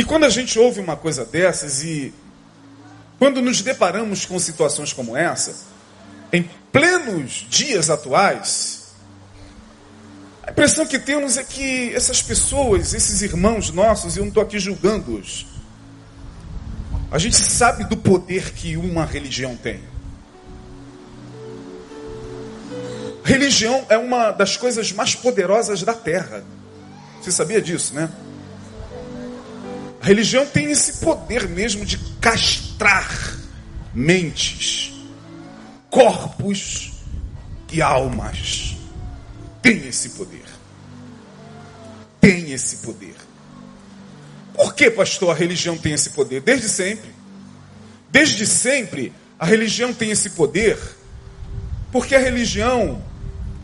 que quando a gente ouve uma coisa dessas e quando nos deparamos com situações como essa, em plenos dias atuais, a impressão que temos é que essas pessoas, esses irmãos nossos, eu não estou aqui julgando-os, a gente sabe do poder que uma religião tem. Religião é uma das coisas mais poderosas da terra. Você sabia disso, né? A religião tem esse poder mesmo de castrar mentes, corpos e almas. Tem esse poder. Tem esse poder. Por que, pastor, a religião tem esse poder? Desde sempre. Desde sempre, a religião tem esse poder, porque a religião,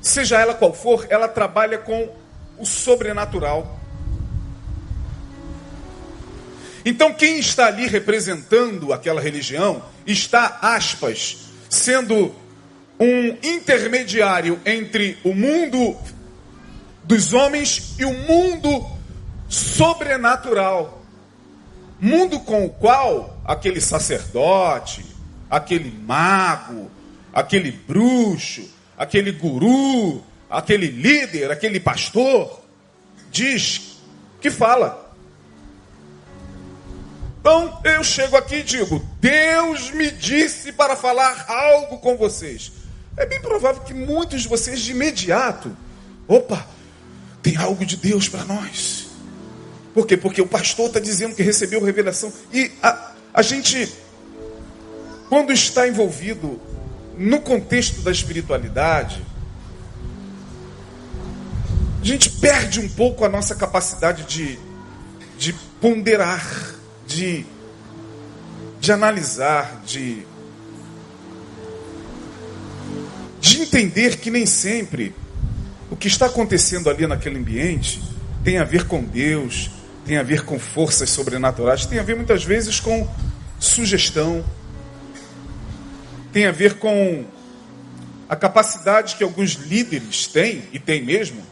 seja ela qual for, ela trabalha com o sobrenatural. Então, quem está ali representando aquela religião está, aspas, sendo um intermediário entre o mundo dos homens e o mundo sobrenatural. Mundo com o qual aquele sacerdote, aquele mago, aquele bruxo, aquele guru, aquele líder, aquele pastor, diz que fala. Então eu chego aqui e digo: Deus me disse para falar algo com vocês. É bem provável que muitos de vocês de imediato, opa, tem algo de Deus para nós. Por quê? Porque o pastor está dizendo que recebeu revelação. E a, a gente, quando está envolvido no contexto da espiritualidade, a gente perde um pouco a nossa capacidade de, de ponderar de, de analisar, de, de entender que nem sempre o que está acontecendo ali naquele ambiente tem a ver com Deus, tem a ver com forças sobrenaturais, tem a ver muitas vezes com sugestão, tem a ver com a capacidade que alguns líderes têm, e tem mesmo.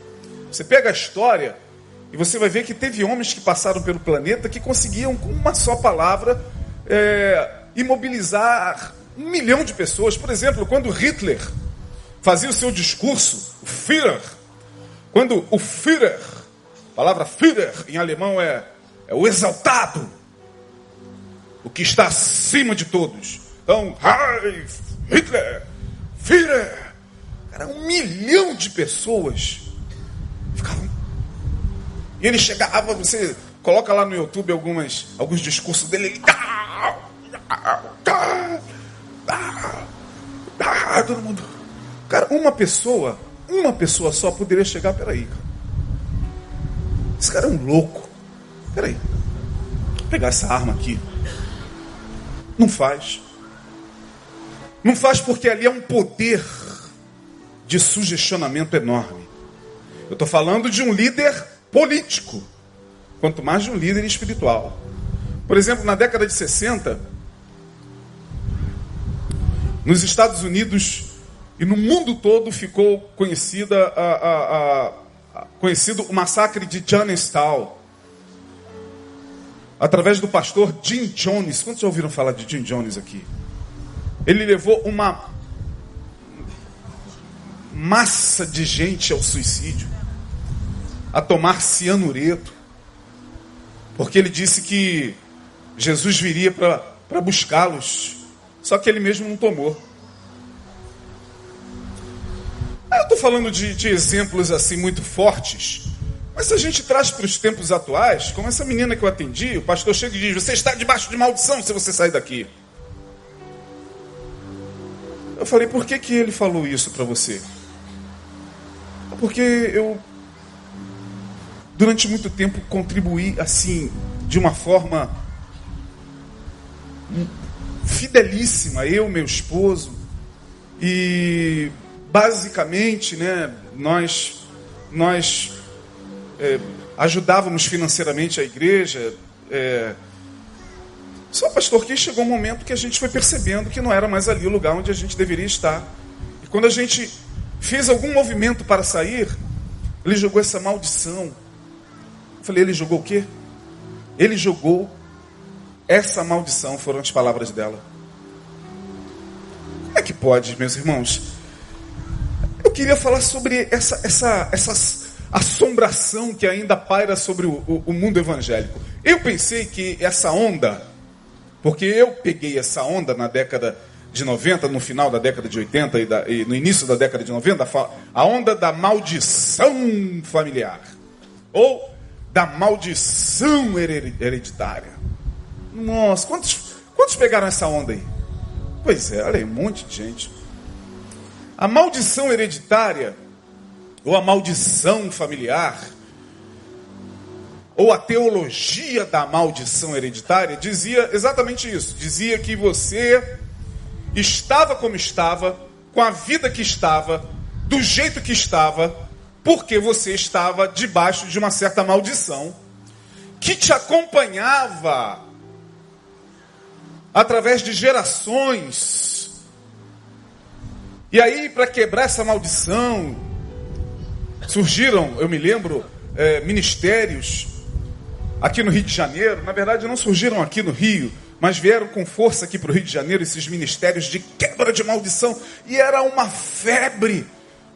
Você pega a história e você vai ver que teve homens que passaram pelo planeta que conseguiam, com uma só palavra, é, imobilizar um milhão de pessoas. Por exemplo, quando Hitler fazia o seu discurso, o Führer, quando o Führer, a palavra Führer em alemão é, é o exaltado, o que está acima de todos. Então, Hitler, Führer, cara, um milhão de pessoas ficavam e ele chegava, você coloca lá no YouTube algumas, alguns discursos dele, ele. Todo mundo. Cara, uma pessoa, uma pessoa só poderia chegar, peraí, cara. Esse cara é um louco. Peraí. Vou pegar essa arma aqui. Não faz. Não faz porque ali é um poder de sugestionamento enorme. Eu estou falando de um líder político, quanto mais de um líder espiritual. Por exemplo, na década de 60, nos Estados Unidos e no mundo todo ficou conhecida a, a, a, conhecido o massacre de Jonestown, através do pastor Jim Jones. Quantos já ouviram falar de Jim Jones aqui? Ele levou uma massa de gente ao suicídio a tomar cianureto, porque ele disse que Jesus viria para buscá-los, só que ele mesmo não tomou. Eu estou falando de, de exemplos assim muito fortes, mas se a gente traz para os tempos atuais, como essa menina que eu atendi, o pastor chega e diz: Você está debaixo de maldição se você sair daqui. Eu falei: Por que, que ele falou isso para você? Porque eu durante muito tempo contribuí assim, de uma forma fidelíssima, eu, meu esposo, e basicamente, né, nós nós é, ajudávamos financeiramente a igreja. É, só, pastor, que chegou um momento que a gente foi percebendo que não era mais ali o lugar onde a gente deveria estar. E quando a gente fez algum movimento para sair, ele jogou essa maldição Falei, ele jogou o quê? ele jogou essa maldição, foram as palavras dela. Como é que pode, meus irmãos? Eu queria falar sobre essa, essa, essa assombração que ainda paira sobre o, o, o mundo evangélico. Eu pensei que essa onda, porque eu peguei essa onda na década de 90, no final da década de 80 e, da, e no início da década de 90, a onda da maldição familiar. Ou da maldição hereditária. Nossa, quantos, quantos pegaram essa onda aí? Pois é, olha aí, um monte de gente. A maldição hereditária, ou a maldição familiar, ou a teologia da maldição hereditária, dizia exatamente isso. Dizia que você estava como estava, com a vida que estava, do jeito que estava, porque você estava debaixo de uma certa maldição que te acompanhava através de gerações. E aí, para quebrar essa maldição, surgiram, eu me lembro, é, ministérios aqui no Rio de Janeiro. Na verdade, não surgiram aqui no Rio, mas vieram com força aqui para o Rio de Janeiro esses ministérios de quebra de maldição. E era uma febre.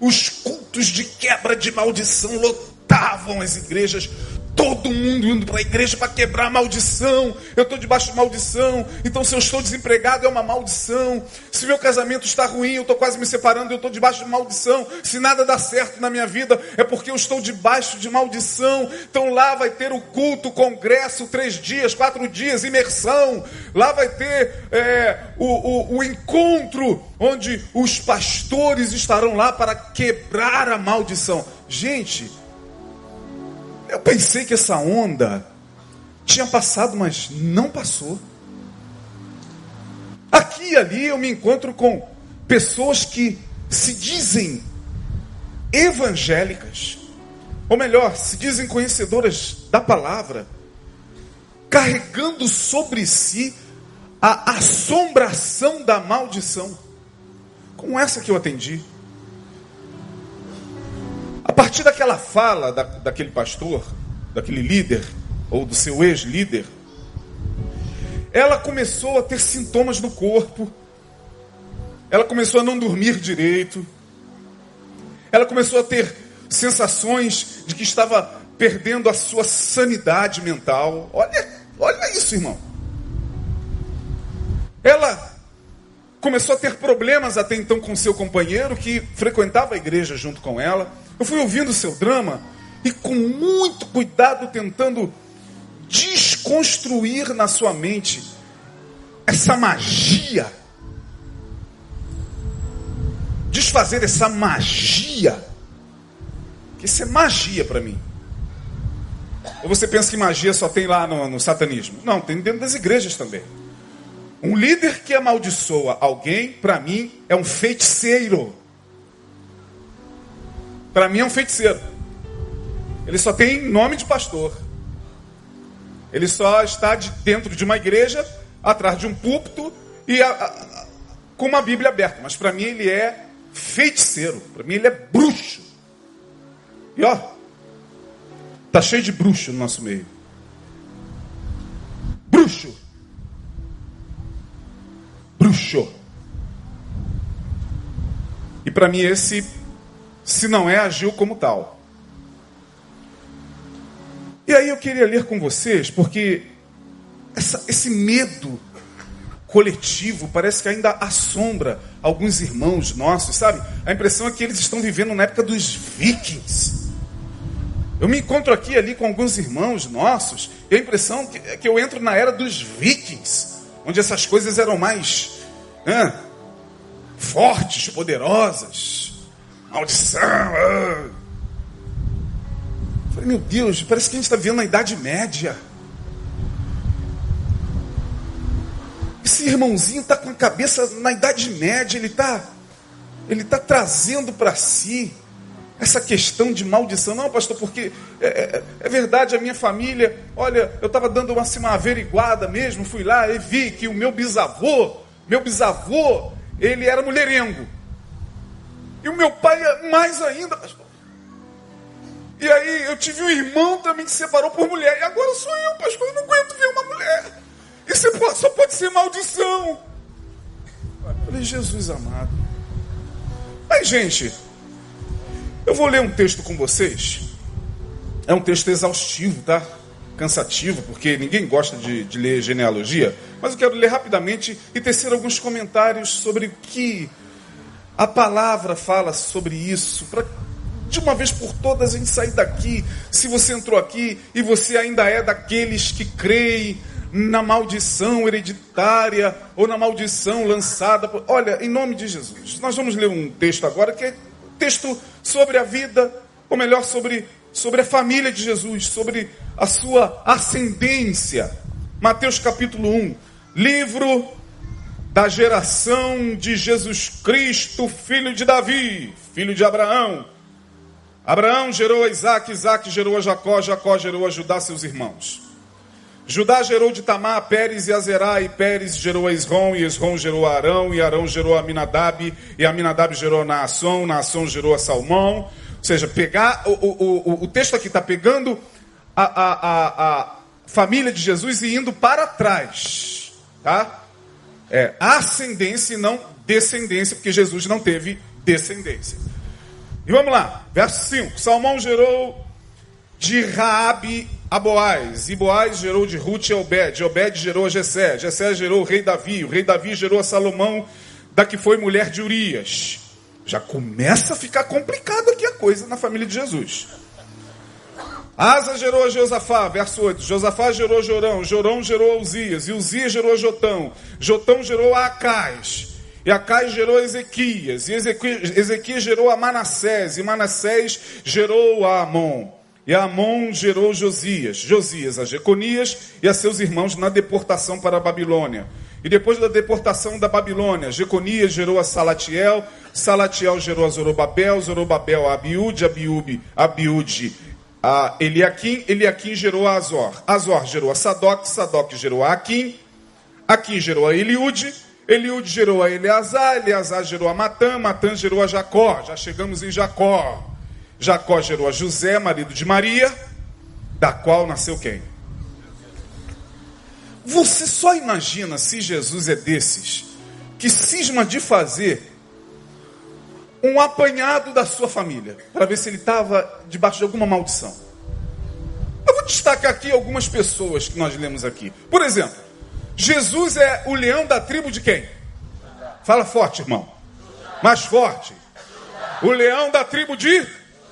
Os cultos de quebra de maldição lotavam as igrejas todo mundo indo para a igreja para quebrar a maldição. Eu estou debaixo de maldição. Então, se eu estou desempregado, é uma maldição. Se meu casamento está ruim, eu estou quase me separando, eu estou debaixo de maldição. Se nada dá certo na minha vida, é porque eu estou debaixo de maldição. Então, lá vai ter o culto, o congresso, três dias, quatro dias, imersão. Lá vai ter é, o, o, o encontro, onde os pastores estarão lá para quebrar a maldição. Gente, eu pensei que essa onda tinha passado, mas não passou. Aqui e ali eu me encontro com pessoas que se dizem evangélicas, ou melhor, se dizem conhecedoras da palavra, carregando sobre si a assombração da maldição, como essa que eu atendi. Partir daquela fala da, daquele pastor, daquele líder, ou do seu ex-líder, ela começou a ter sintomas no corpo, ela começou a não dormir direito, ela começou a ter sensações de que estava perdendo a sua sanidade mental. Olha, olha isso, irmão. Ela começou a ter problemas até então com seu companheiro que frequentava a igreja junto com ela. Eu fui ouvindo o seu drama e com muito cuidado tentando desconstruir na sua mente essa magia. Desfazer essa magia. Que isso é magia para mim. Ou você pensa que magia só tem lá no, no satanismo? Não, tem dentro das igrejas também. Um líder que amaldiçoa alguém, para mim, é um feiticeiro. Para mim é um feiticeiro. Ele só tem nome de pastor. Ele só está de, dentro de uma igreja, atrás de um púlpito e a, a, com uma Bíblia aberta. Mas para mim ele é feiticeiro. Para mim ele é bruxo. E ó, tá cheio de bruxo no nosso meio. Bruxo bruxo. E para mim esse, se não é, agiu como tal. E aí eu queria ler com vocês, porque essa, esse medo coletivo parece que ainda assombra alguns irmãos nossos, sabe? A impressão é que eles estão vivendo na época dos vikings. Eu me encontro aqui ali com alguns irmãos nossos, e a impressão é que eu entro na era dos vikings onde essas coisas eram mais né, fortes, poderosas. Maldição. Ah. Falei, meu Deus, parece que a gente está vivendo na Idade Média. Esse irmãozinho está com a cabeça na Idade Média, ele está ele tá trazendo para si essa questão de maldição. Não, pastor, porque é, é, é verdade, a minha família, olha, eu estava dando uma, assim, uma averiguada mesmo, fui lá e vi que o meu bisavô, meu bisavô, ele era mulherengo. E o meu pai é mais ainda, pastor. E aí eu tive um irmão também que separou por mulher. E agora sou eu, pastor. Eu não aguento ver uma mulher. Isso só pode ser maldição. Eu falei, Jesus amado. Mas, gente, eu vou ler um texto com vocês. É um texto exaustivo, tá? Cansativo, porque ninguém gosta de, de ler genealogia. Mas eu quero ler rapidamente e tecer alguns comentários sobre o que a palavra fala sobre isso, para de uma vez por todas a gente sair daqui. Se você entrou aqui e você ainda é daqueles que creem na maldição hereditária ou na maldição lançada. Por... Olha, em nome de Jesus, nós vamos ler um texto agora que é texto sobre a vida, ou melhor, sobre, sobre a família de Jesus, sobre a sua ascendência. Mateus capítulo 1, livro da geração de Jesus Cristo, filho de Davi, filho de Abraão Abraão gerou a Isaac, Isaac gerou a Jacó, Jacó gerou a Judá, seus irmãos. Judá gerou de Tamar, Pérez e Azerá, e Pérez gerou a Esrom, e Esrom gerou a Arão, e Arão gerou a Aminadab, e Aminadab gerou a Naasson, Naasson gerou a Salmão. Ou seja, pegar, o, o, o, o texto aqui está pegando a, a, a, a família de Jesus e indo para trás. Tá? É ascendência e não descendência, porque Jesus não teve descendência. E vamos lá, verso 5. Salmão gerou de Raabe a Boaz, e Boaz gerou de Ruth e Obed, Obed gerou a Jessé, Jessé gerou o rei Davi, o rei Davi gerou a Salomão, da que foi mulher de Urias. Já começa a ficar complicado aqui a coisa na família de Jesus. Asa gerou a Josafá, verso 8. Josafá gerou Jorão, Jorão gerou Uzias, e Uzias gerou Jotão, Jotão gerou Acais. E Acai gerou Ezequias, e Ezequias, gerou a Manassés, e Manassés gerou a Amon. E Amon gerou Josias, Josias a Jeconias e a seus irmãos na deportação para a Babilônia. E depois da deportação da Babilônia, Jeconias gerou a Salatiel, Salatiel gerou a Zorobabel, Zorobabel a Abiúde, Abiúbe, Abiúde a Eliakim, Eliakim gerou a Azor, Azor gerou a Sadoc, Sadoc gerou a Aquim, Aquim gerou a Eliúde, Eliúde gerou a Eleazar, Eleazar gerou a Matã, Matã gerou a Jacó. Já chegamos em Jacó. Jacó gerou a José, marido de Maria, da qual nasceu quem? Você só imagina se Jesus é desses que cisma de fazer um apanhado da sua família, para ver se ele estava debaixo de alguma maldição. Eu vou destacar aqui algumas pessoas que nós lemos aqui. Por exemplo, Jesus é o leão da tribo de quem? Fala forte, irmão. Mais forte. O leão da tribo de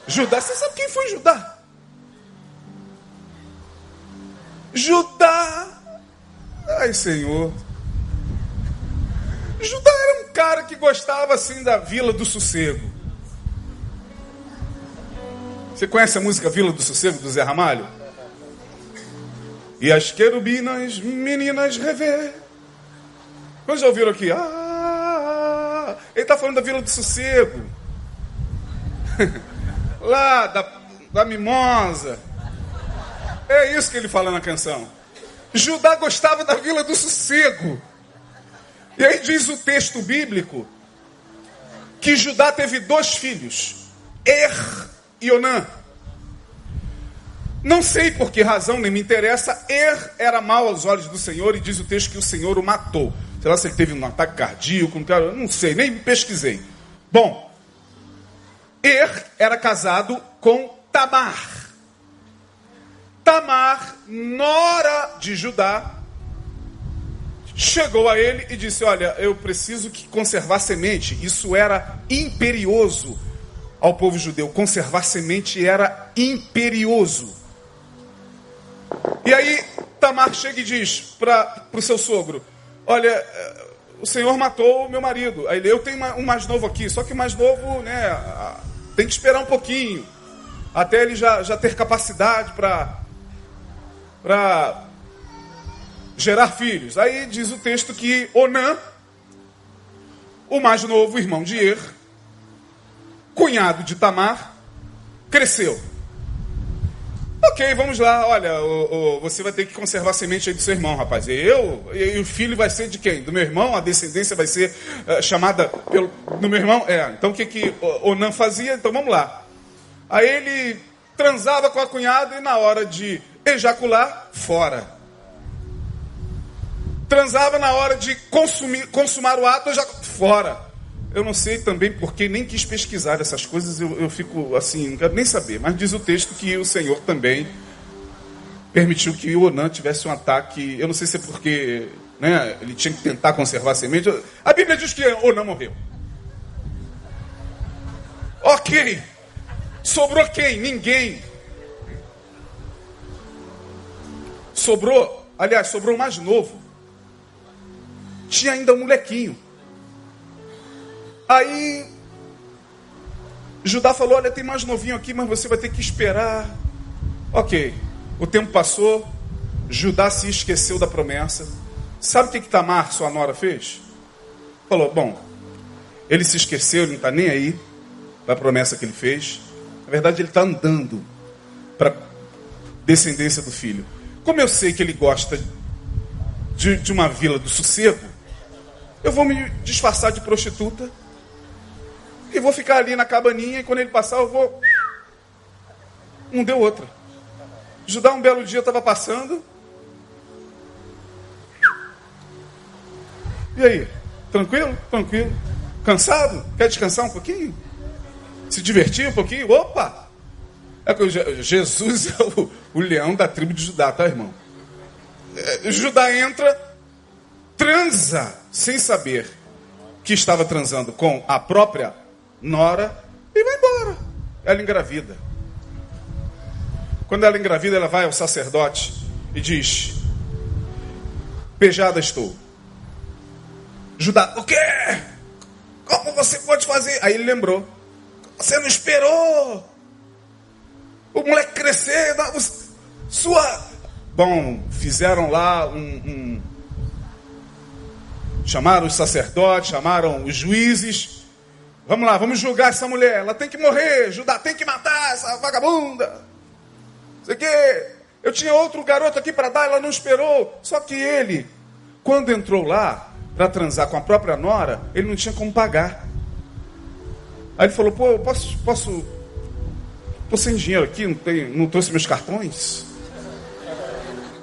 Judá. Você sabe quem foi Judá? Judá. Ai, Senhor. Judá era um cara que gostava assim da Vila do Sossego. Você conhece a música Vila do Sossego do Zé Ramalho? E as querubinas, meninas rever. Quando já ouviram aqui? Ah, ele está falando da Vila do Sossego. Lá da, da Mimosa. É isso que ele fala na canção. Judá gostava da Vila do Sossego. E aí diz o texto bíblico que Judá teve dois filhos, Er e Onã. Não sei por que razão, nem me interessa. Er era mal aos olhos do Senhor e diz o texto que o Senhor o matou. Sei lá se ele teve um ataque cardíaco, não sei, nem pesquisei. Bom, Er era casado com Tamar. Tamar, nora de Judá, chegou a ele e disse: Olha, eu preciso que conservar semente. Isso era imperioso ao povo judeu. Conservar semente era imperioso. E aí Tamar chega e diz para o seu sogro: Olha, eh, o senhor matou o meu marido. Aí ele, eu tenho um mais novo aqui, só que o mais novo, né, tem que esperar um pouquinho. Até ele já, já ter capacidade para para gerar filhos. Aí diz o texto que Onã, o mais novo irmão de Er, cunhado de Tamar, cresceu. Ok, vamos lá. Olha, o, o, você vai ter que conservar a semente aí do seu irmão, rapaz. E eu, e, o filho vai ser de quem? Do meu irmão? A descendência vai ser uh, chamada pelo, do meu irmão? É. Então o que, que Onan fazia? Então vamos lá. Aí ele transava com a cunhada e na hora de ejacular, fora. Transava na hora de consumir, consumar o ato, já fora. Eu não sei também porque nem quis pesquisar essas coisas, eu, eu fico assim, não quero nem saber. Mas diz o texto que o Senhor também permitiu que o Onan tivesse um ataque. Eu não sei se é porque né, ele tinha que tentar conservar a semente. A Bíblia diz que Onan morreu. Ok. Sobrou quem? Ninguém. Sobrou, aliás, sobrou o mais novo. Tinha ainda um molequinho. Aí Judá falou: Olha, tem mais novinho aqui, mas você vai ter que esperar. Ok, o tempo passou, Judá se esqueceu da promessa. Sabe o que, que Tamar, sua nora, fez? Falou: Bom, ele se esqueceu, ele não está nem aí da promessa que ele fez. Na verdade, ele está andando para descendência do filho. Como eu sei que ele gosta de, de uma vila do sossego, eu vou me disfarçar de prostituta e vou ficar ali na cabaninha e quando ele passar eu vou. Um deu outra. Judá um belo dia estava passando. E aí? Tranquilo? Tranquilo. Cansado? Quer descansar um pouquinho? Se divertir um pouquinho? Opa! É Jesus é o, o leão da tribo de Judá, tá, irmão? É, Judá entra, transa, sem saber que estava transando com a própria nora e vai embora. Ela engravida. Quando ela engravida, ela vai ao sacerdote e diz: Pejada estou. Judá, o quê? Como você pode fazer? Aí ele lembrou: Você não esperou o moleque crescer, sua. Bom, fizeram lá um, um chamaram os sacerdotes, chamaram os juízes. Vamos lá, vamos julgar essa mulher. Ela tem que morrer. Judá tem que matar essa vagabunda. Sei que eu tinha outro garoto aqui para dar, ela não esperou. Só que ele, quando entrou lá para transar com a própria nora, ele não tinha como pagar. Aí ele falou: "Pô, eu posso, posso, tô sem dinheiro aqui, não, tenho, não trouxe meus cartões."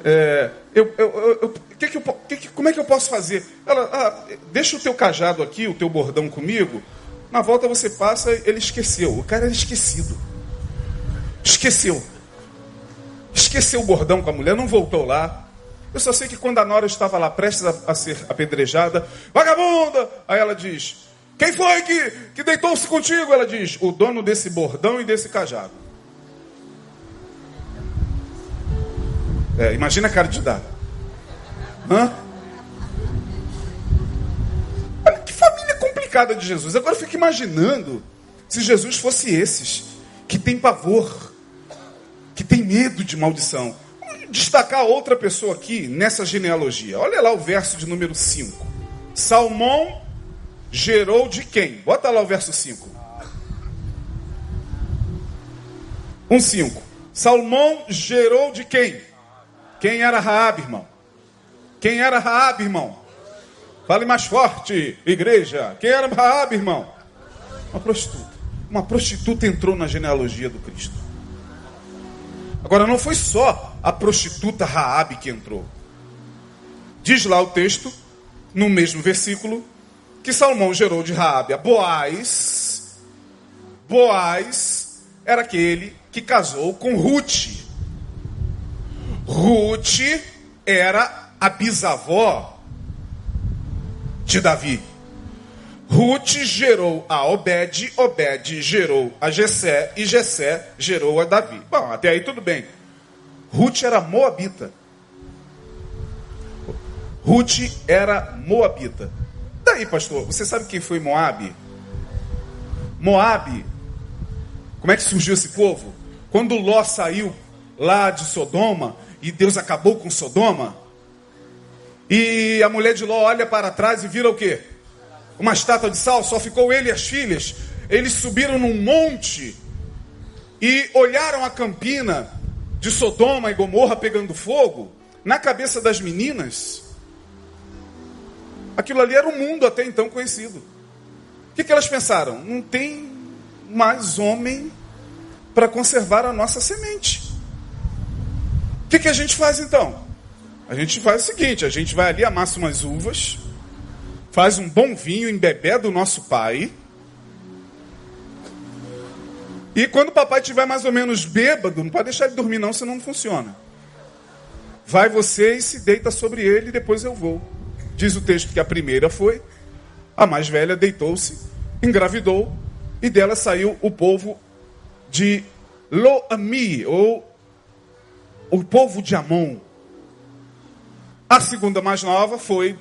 É, eu, eu, eu, que que eu, que como é que eu posso fazer? Ela, ah, deixa o teu cajado aqui, o teu bordão comigo. Na volta você passa, ele esqueceu. O cara era esquecido. Esqueceu. Esqueceu o bordão com a mulher, não voltou lá. Eu só sei que quando a Nora estava lá prestes a, a ser apedrejada, vagabunda! Aí ela diz: Quem foi que, que deitou-se contigo? Ela diz: O dono desse bordão e desse cajado. É, imagina a cara de dar. Hã? Olha que família complicada de Jesus. Agora eu fico imaginando se Jesus fosse esses que tem pavor, que tem medo de maldição. Vamos destacar outra pessoa aqui nessa genealogia. Olha lá o verso de número 5. Salmão gerou de quem? Bota lá o verso 5. 1,5. Salmão gerou de quem? Quem era Raab, irmão? Quem era Raab, irmão? Fale mais forte, igreja. Quem era Raab, irmão? Uma prostituta. Uma prostituta entrou na genealogia do Cristo. Agora não foi só a prostituta Raab que entrou. Diz lá o texto, no mesmo versículo, que Salomão gerou de Raabe a Boaz. Boaz era aquele que casou com Ruth. Ruth era a bisavó de Davi. Ruth gerou a Obed, Obed gerou a Jessé e Jessé gerou a Davi. Bom, até aí tudo bem. Ruth era moabita. Ruth era moabita. Daí, pastor, você sabe quem foi Moabe? Moabe. Como é que surgiu esse povo? Quando Ló saiu lá de Sodoma e Deus acabou com Sodoma, e a mulher de Ló olha para trás e vira o quê? Uma estátua de sal, só ficou ele e as filhas. Eles subiram num monte e olharam a campina de Sodoma e Gomorra pegando fogo. Na cabeça das meninas, aquilo ali era o mundo até então conhecido. O que, que elas pensaram? Não tem mais homem para conservar a nossa semente. Que, que a gente faz então? A gente faz o seguinte: a gente vai ali, amassa umas uvas, faz um bom vinho em bebê do nosso pai. E quando o papai estiver mais ou menos bêbado, não pode deixar ele dormir não, senão não funciona. Vai você e se deita sobre ele e depois eu vou. Diz o texto que a primeira foi, a mais velha deitou-se, engravidou e dela saiu o povo de Loami, ou o povo de Amon. A segunda mais nova foi,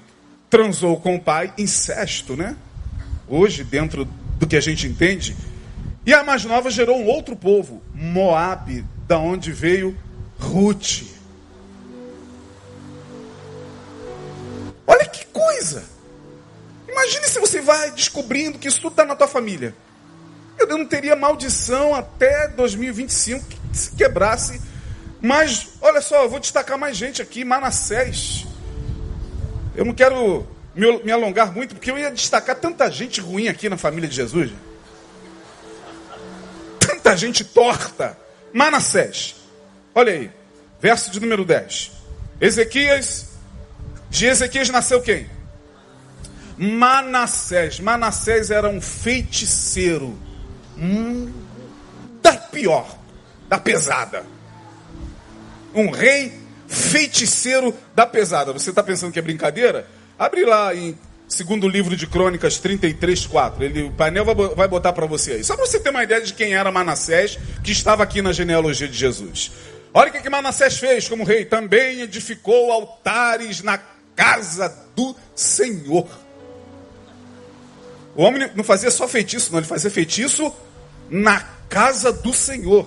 transou com o pai, incesto, né? Hoje, dentro do que a gente entende. E a mais nova gerou um outro povo, Moabe, da onde veio Ruth. Olha que coisa! Imagine se você vai descobrindo que isso tudo está na tua família. Eu não teria maldição até 2025 que se quebrasse. Mas, olha só, eu vou destacar mais gente aqui. Manassés. Eu não quero me, me alongar muito, porque eu ia destacar tanta gente ruim aqui na família de Jesus. Tanta gente torta. Manassés. Olha aí. Verso de número 10. Ezequias. De Ezequias nasceu quem? Manassés. Manassés era um feiticeiro Hum, da pior, da pesada. Um rei feiticeiro da pesada. Você está pensando que é brincadeira? Abre lá em segundo livro de Crônicas 33, 4. Ele, o painel vai botar para você aí. Só para você ter uma ideia de quem era Manassés, que estava aqui na genealogia de Jesus. Olha o que, que Manassés fez como rei. Também edificou altares na casa do Senhor. O homem não fazia só feitiço, não, ele fazia feitiço na casa do Senhor,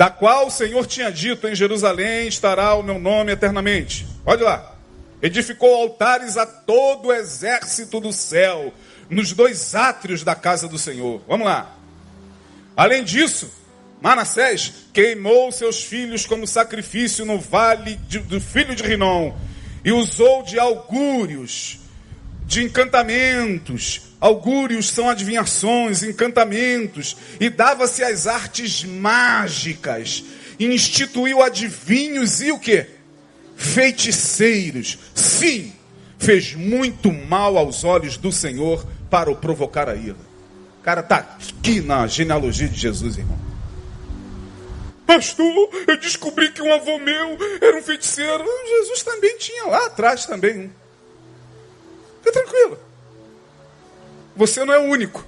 da qual o Senhor tinha dito: em Jerusalém estará o meu nome eternamente. Olha lá. Edificou altares a todo o exército do céu, nos dois átrios da casa do Senhor. Vamos lá. Além disso, Manassés queimou seus filhos como sacrifício no vale de, do filho de Rinom e usou de augúrios de encantamentos. Augúrios são adivinhações, encantamentos, e dava-se às artes mágicas, e instituiu adivinhos e o que? Feiticeiros. Sim, fez muito mal aos olhos do Senhor para o provocar a ira. O cara está aqui na genealogia de Jesus, irmão. Pastor, eu descobri que um avô meu era um feiticeiro. Jesus também tinha lá atrás também um. Fica tranquilo. Você não é o único.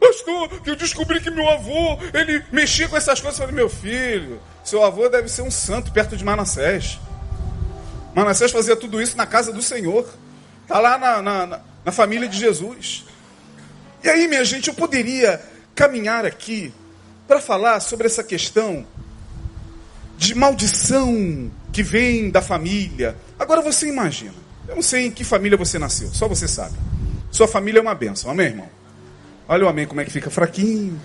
Pastor, que eu descobri que meu avô, ele mexia com essas coisas. Eu falei, meu filho, seu avô deve ser um santo perto de Manassés. Manassés fazia tudo isso na casa do Senhor. Está lá na, na, na família de Jesus. E aí, minha gente, eu poderia caminhar aqui para falar sobre essa questão de maldição que vem da família. Agora você imagina. Eu não sei em que família você nasceu, só você sabe. Sua família é uma benção, amém, irmão? Olha o amém como é que fica fraquinho.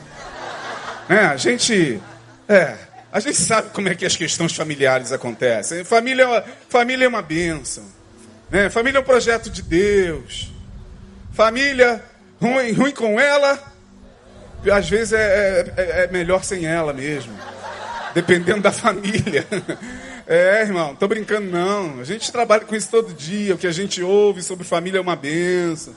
É, a gente. É, a gente sabe como é que as questões familiares acontecem. Família, é família é uma benção. Né? Família é um projeto de Deus. Família, ruim, ruim com ela, às vezes é, é, é melhor sem ela mesmo. Dependendo da família. É, irmão, tô brincando não. A gente trabalha com isso todo dia. O que a gente ouve sobre família é uma benção.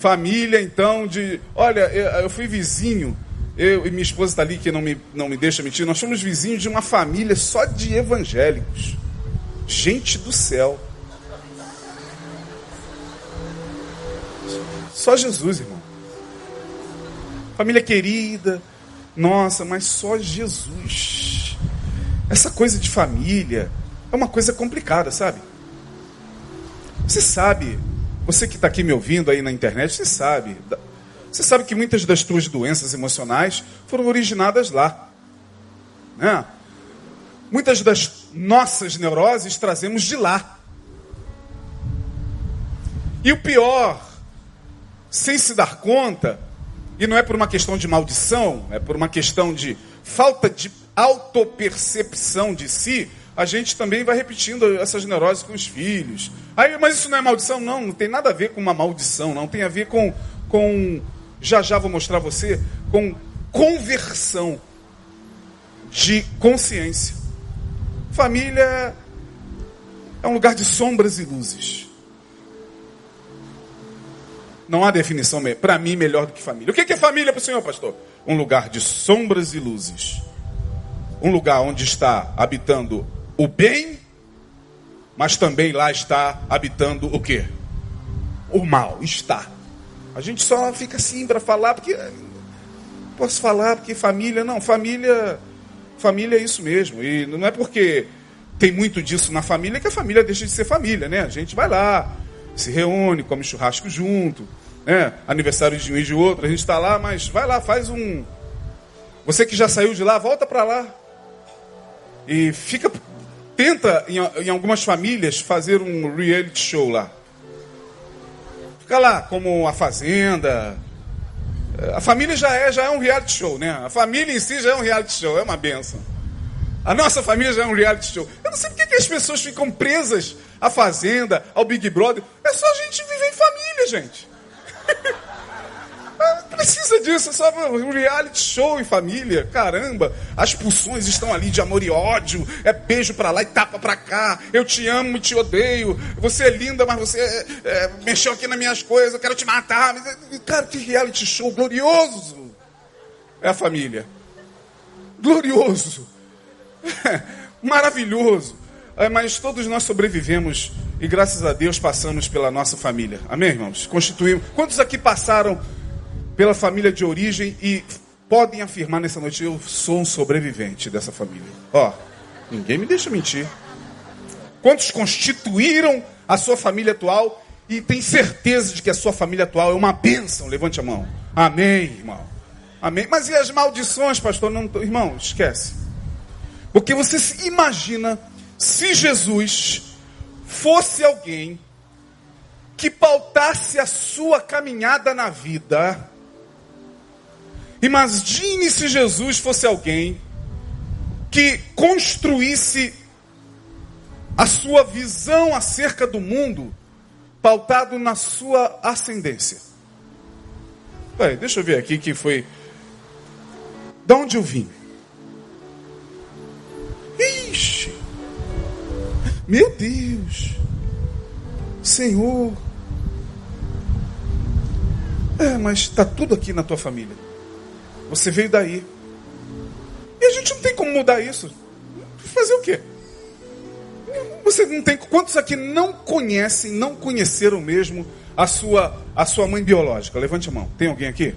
Família, então, de. Olha, eu fui vizinho. Eu e minha esposa está ali, que não me, não me deixa mentir. Nós somos vizinhos de uma família só de evangélicos. Gente do céu. Só Jesus, irmão. Família querida. Nossa, mas só Jesus. Essa coisa de família é uma coisa complicada, sabe? Você sabe, você que está aqui me ouvindo aí na internet, você sabe. Você sabe que muitas das tuas doenças emocionais foram originadas lá. Né? Muitas das nossas neuroses trazemos de lá. E o pior, sem se dar conta, e não é por uma questão de maldição, é por uma questão de falta de autopercepção de si, a gente também vai repetindo essas neuroses com os filhos. Aí, mas isso não é maldição? Não, não tem nada a ver com uma maldição, não. Tem a ver com, com já já vou mostrar você, com conversão de consciência. Família é um lugar de sombras e luzes. Não há definição para mim melhor do que família. O que é família para o senhor, pastor? Um lugar de sombras e luzes. Um lugar onde está habitando o bem, mas também lá está habitando o quê? O mal. Está. A gente só fica assim para falar porque posso falar porque família, não, família, família é isso mesmo. E não é porque tem muito disso na família que a família deixa de ser família, né? A gente vai lá, se reúne, come churrasco junto, né? Aniversário de um e de outro, a gente está lá, mas vai lá, faz um. Você que já saiu de lá, volta para lá. E fica. Tenta, em, em algumas famílias, fazer um reality show lá. Fica lá, como a Fazenda. A família já é, já é um reality show, né? A família em si já é um reality show, é uma benção. A nossa família já é um reality show. Eu não sei porque que as pessoas ficam presas à Fazenda, ao Big Brother. É só a gente viver em família, gente. Precisa disso, é só um reality show em família. Caramba, as pulsões estão ali de amor e ódio. É beijo pra lá e tapa pra cá. Eu te amo e te odeio. Você é linda, mas você é, é, mexeu aqui nas minhas coisas. Eu quero te matar. Cara, que reality show glorioso. É a família. Glorioso. Maravilhoso. É, mas todos nós sobrevivemos e graças a Deus passamos pela nossa família. Amém, irmãos? Constituímos. Quantos aqui passaram pela família de origem e podem afirmar nessa noite: eu sou um sobrevivente dessa família? Ó, ninguém me deixa mentir. Quantos constituíram a sua família atual e tem certeza de que a sua família atual é uma bênção? Levante a mão. Amém, irmão. Amém. Mas e as maldições, pastor? Não, irmão, esquece. Porque você se imagina se Jesus fosse alguém que pautasse a sua caminhada na vida. Imagine se Jesus fosse alguém que construísse a sua visão acerca do mundo pautado na sua ascendência. Peraí, deixa eu ver aqui que foi. De onde eu vim? Ixi! Meu Deus! Senhor! É, mas está tudo aqui na tua família. Você veio daí. E a gente não tem como mudar isso. Fazer o quê? Você não tem. Quantos aqui não conhecem, não conheceram mesmo a sua, a sua mãe biológica? Levante a mão. Tem alguém aqui?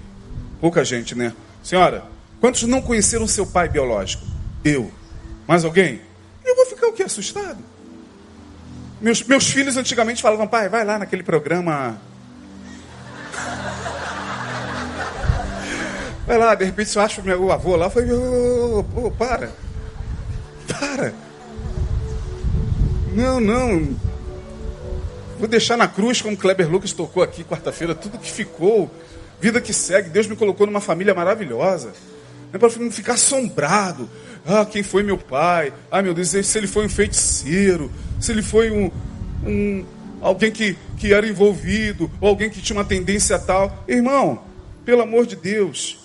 Pouca gente, né? Senhora, quantos não conheceram seu pai biológico? Eu. Mais alguém? Eu vou ficar o quê? Assustado. Meus, meus filhos antigamente falavam, pai, vai lá naquele programa. Vai lá, de repente você acha o meu avô lá, foi, oh, para. Para. Não, não. Vou deixar na cruz, como Kleber Lucas tocou aqui quarta-feira, tudo que ficou, vida que segue. Deus me colocou numa família maravilhosa. Não é para ficar assombrado. Ah, quem foi meu pai? Ah, meu Deus, se ele foi um feiticeiro, se ele foi um, um alguém que, que era envolvido, ou alguém que tinha uma tendência tal. Irmão, pelo amor de Deus,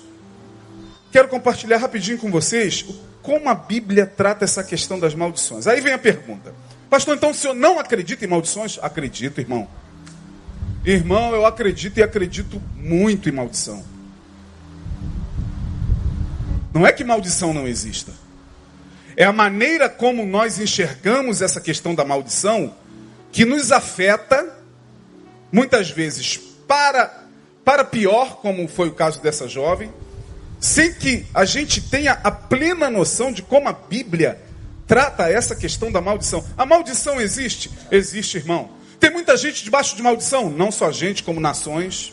quero compartilhar rapidinho com vocês como a Bíblia trata essa questão das maldições. Aí vem a pergunta. Pastor, então o senhor não acredita em maldições? Acredito, irmão. Irmão, eu acredito e acredito muito em maldição. Não é que maldição não exista. É a maneira como nós enxergamos essa questão da maldição que nos afeta, muitas vezes para, para pior, como foi o caso dessa jovem, sem que a gente tenha a plena noção de como a Bíblia trata essa questão da maldição. A maldição existe? Existe, irmão. Tem muita gente debaixo de maldição? Não só gente, como nações,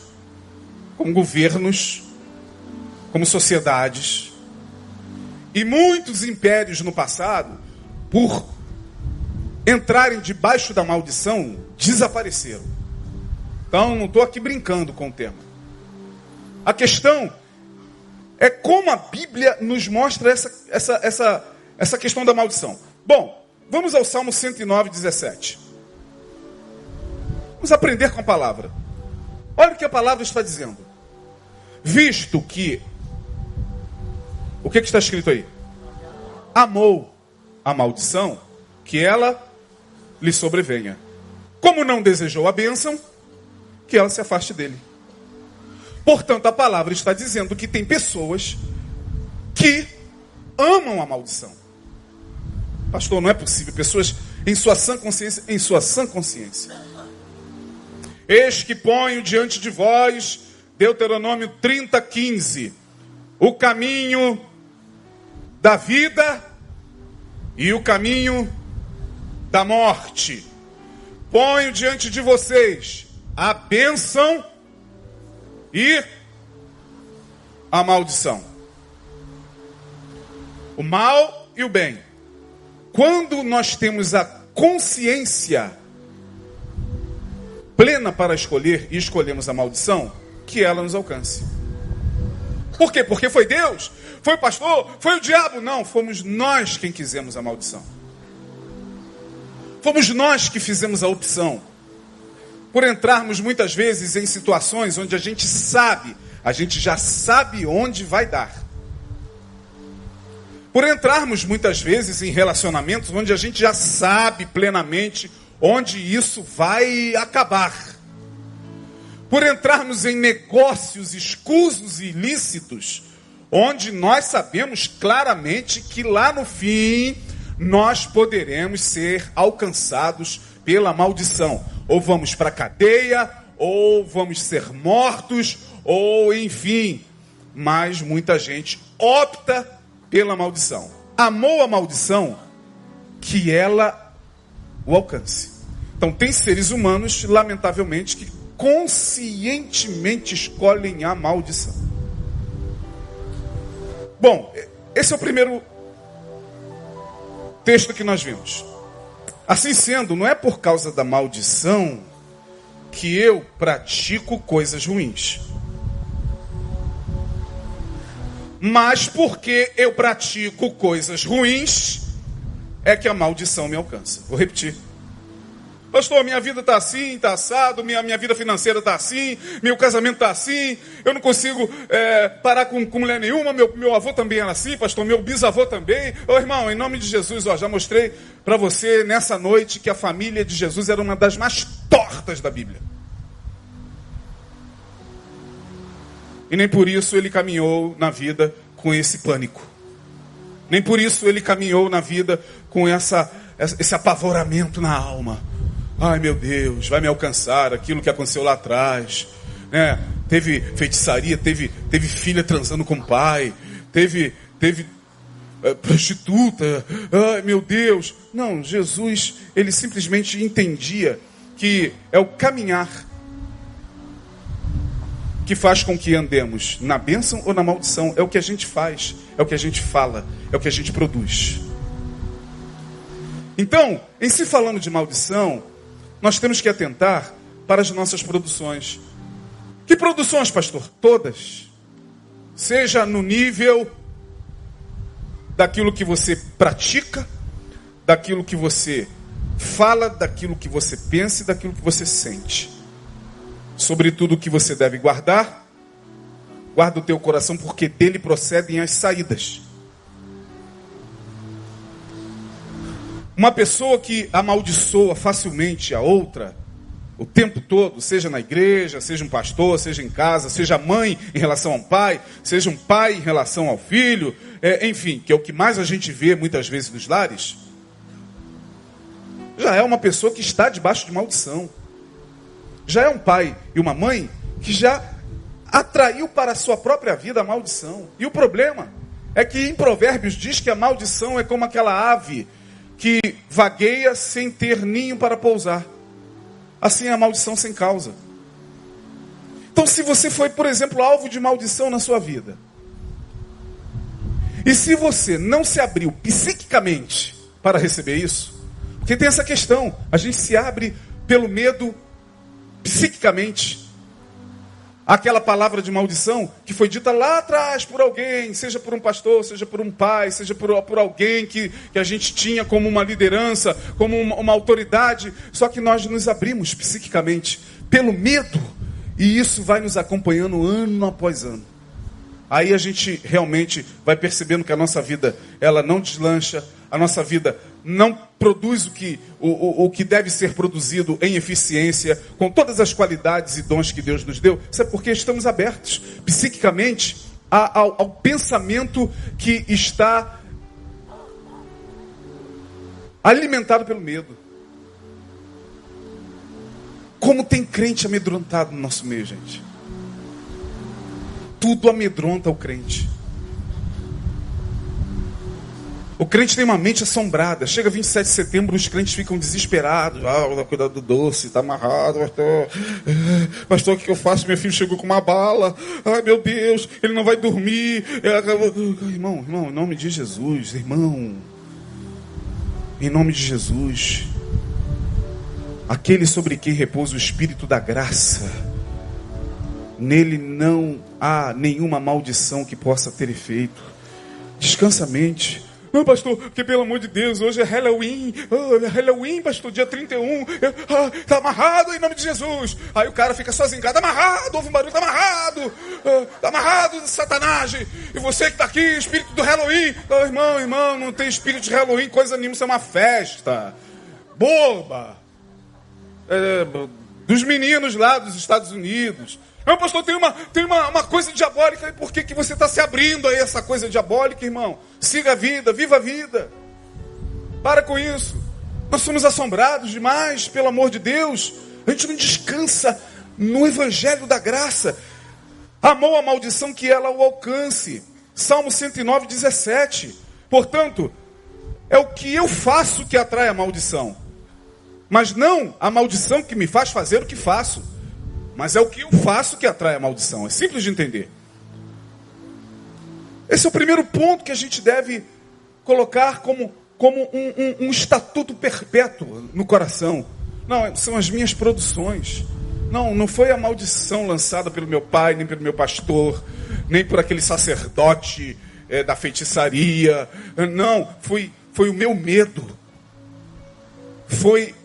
como governos, como sociedades. E muitos impérios no passado, por entrarem debaixo da maldição, desapareceram. Então, não estou aqui brincando com o tema. A questão é como a Bíblia nos mostra essa, essa, essa, essa questão da maldição. Bom, vamos ao Salmo 109, 17. Vamos aprender com a palavra. Olha o que a palavra está dizendo. Visto que o que, que está escrito aí? Amou a maldição, que ela lhe sobrevenha. Como não desejou a bênção, que ela se afaste dele. Portanto, a palavra está dizendo que tem pessoas que amam a maldição. Pastor, não é possível. Pessoas em sua sã consciência, em sua sã consciência. Eis que ponho diante de vós, Deuteronômio 30, 15, o caminho da vida e o caminho da morte. Ponho diante de vocês a bênção e a maldição. O mal e o bem. Quando nós temos a consciência plena para escolher e escolhemos a maldição, que ela nos alcance. Por quê? Porque foi Deus? Foi o pastor? Foi o diabo? Não, fomos nós quem quisemos a maldição. Fomos nós que fizemos a opção. Por entrarmos muitas vezes em situações onde a gente sabe, a gente já sabe onde vai dar. Por entrarmos muitas vezes em relacionamentos onde a gente já sabe plenamente onde isso vai acabar. Por entrarmos em negócios escusos e ilícitos, onde nós sabemos claramente que lá no fim nós poderemos ser alcançados pela maldição. Ou vamos para a cadeia, ou vamos ser mortos, ou enfim. Mas muita gente opta pela maldição. Amou a maldição que ela o alcance. Então, tem seres humanos, lamentavelmente, que conscientemente escolhem a maldição. Bom, esse é o primeiro texto que nós vimos. Assim sendo, não é por causa da maldição que eu pratico coisas ruins. Mas porque eu pratico coisas ruins, é que a maldição me alcança. Vou repetir. Pastor, minha vida está assim, está assado, minha, minha vida financeira está assim, meu casamento está assim, eu não consigo é, parar com, com mulher nenhuma, meu, meu avô também era assim, pastor, meu bisavô também. Ô irmão, em nome de Jesus, ó, já mostrei para você nessa noite que a família de Jesus era uma das mais tortas da Bíblia. E nem por isso ele caminhou na vida com esse pânico. Nem por isso ele caminhou na vida com essa, esse apavoramento na alma. Ai meu Deus, vai me alcançar aquilo que aconteceu lá atrás. Né? Teve feitiçaria, teve, teve filha transando com o pai, teve, teve é, prostituta. Ai meu Deus. Não, Jesus, ele simplesmente entendia que é o caminhar que faz com que andemos na bênção ou na maldição. É o que a gente faz, é o que a gente fala, é o que a gente produz. Então, em se falando de maldição, nós temos que atentar para as nossas produções. Que produções, pastor? Todas. Seja no nível daquilo que você pratica, daquilo que você fala, daquilo que você pensa e daquilo que você sente. Sobretudo o que você deve guardar, guarda o teu coração, porque dele procedem as saídas. Uma pessoa que amaldiçoa facilmente a outra, o tempo todo, seja na igreja, seja um pastor, seja em casa, seja mãe em relação a um pai, seja um pai em relação ao filho, é, enfim, que é o que mais a gente vê muitas vezes nos lares, já é uma pessoa que está debaixo de maldição. Já é um pai e uma mãe que já atraiu para a sua própria vida a maldição. E o problema é que em Provérbios diz que a maldição é como aquela ave que vagueia sem ter ninho para pousar. Assim é a maldição sem causa. Então, se você foi, por exemplo, alvo de maldição na sua vida, e se você não se abriu psiquicamente para receber isso, porque tem essa questão, a gente se abre pelo medo psiquicamente aquela palavra de maldição que foi dita lá atrás por alguém, seja por um pastor, seja por um pai, seja por, por alguém que, que a gente tinha como uma liderança, como uma, uma autoridade, só que nós nos abrimos psiquicamente pelo medo e isso vai nos acompanhando ano após ano. Aí a gente realmente vai percebendo que a nossa vida ela não deslancha, a nossa vida não produz o que, o, o, o, que deve ser produzido em eficiência, com todas as qualidades e dons que Deus nos deu, isso é porque estamos abertos psiquicamente ao, ao pensamento que está alimentado pelo medo. Como tem crente amedrontado no nosso meio, gente. Tudo amedronta o crente. O crente tem uma mente assombrada. Chega 27 de setembro, os crentes ficam desesperados. Ah, vou cuidar do doce, está amarrado, pastor. Pastor, o que eu faço? Meu filho chegou com uma bala. Ai, meu Deus, ele não vai dormir. Irmão, irmão, em nome de Jesus, irmão. Em nome de Jesus. Aquele sobre quem repousa o Espírito da graça. Nele não há nenhuma maldição que possa ter efeito. Descansa a mente. Não, pastor, porque pelo amor de Deus, hoje é Halloween. Oh, é Halloween, pastor, dia 31. Ah, tá amarrado em nome de Jesus. Aí o cara fica sozinho, cara, tá amarrado, ouve um barulho, tá amarrado. Ah, tá amarrado, Satanás. E você que tá aqui, espírito do Halloween. Oh, irmão, irmão, não tem espírito de Halloween, coisa nenhuma, isso é uma festa. Boba. É, dos meninos lá dos Estados Unidos. Meu pastor, tem uma, tem uma, uma coisa diabólica. E por que, que você está se abrindo a essa coisa diabólica, irmão? Siga a vida, viva a vida. Para com isso. Nós somos assombrados demais, pelo amor de Deus. A gente não descansa no Evangelho da graça. Amou a maldição que ela o alcance. Salmo 109, 17. Portanto, é o que eu faço que atrai a maldição. Mas não a maldição que me faz fazer o que faço. Mas é o que eu faço que atrai a maldição. É simples de entender. Esse é o primeiro ponto que a gente deve colocar como, como um, um, um estatuto perpétuo no coração. Não, são as minhas produções. Não, não foi a maldição lançada pelo meu pai, nem pelo meu pastor, nem por aquele sacerdote é, da feitiçaria. Não, foi, foi o meu medo. Foi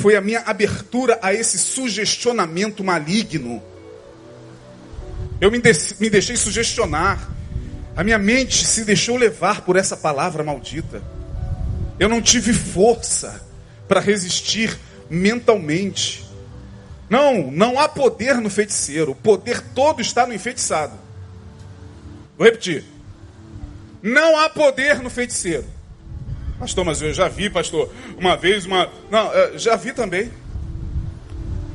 foi a minha abertura a esse sugestionamento maligno. Eu me, de me deixei sugestionar. A minha mente se deixou levar por essa palavra maldita. Eu não tive força para resistir mentalmente. Não, não há poder no feiticeiro. O poder todo está no enfeitiçado. Vou repetir. Não há poder no feiticeiro. Pastor, mas eu já vi, pastor, uma vez, uma. Não, já vi também.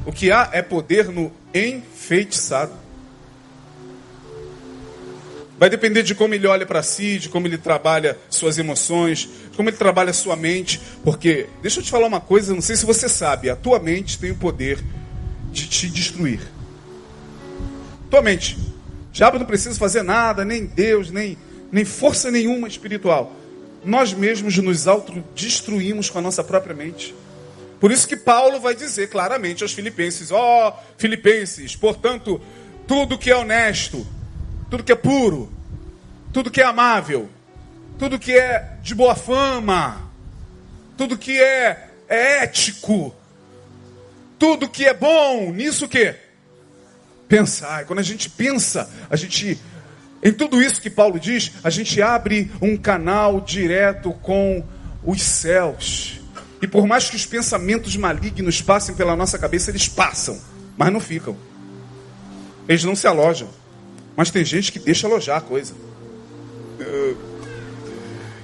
O que há é poder no enfeitiçado. Vai depender de como ele olha para si, de como ele trabalha suas emoções, de como ele trabalha sua mente. Porque, deixa eu te falar uma coisa, não sei se você sabe, a tua mente tem o poder de te destruir. Tua mente. Diabo não precisa fazer nada, nem Deus, nem, nem força nenhuma espiritual nós mesmos nos autodestruímos com a nossa própria mente. Por isso que Paulo vai dizer claramente aos filipenses: ó, oh, filipenses, portanto, tudo que é honesto, tudo que é puro, tudo que é amável, tudo que é de boa fama, tudo que é, é ético, tudo que é bom, nisso que pensar. Quando a gente pensa, a gente em tudo isso que Paulo diz, a gente abre um canal direto com os céus. E por mais que os pensamentos malignos passem pela nossa cabeça, eles passam, mas não ficam. Eles não se alojam. Mas tem gente que deixa alojar a coisa.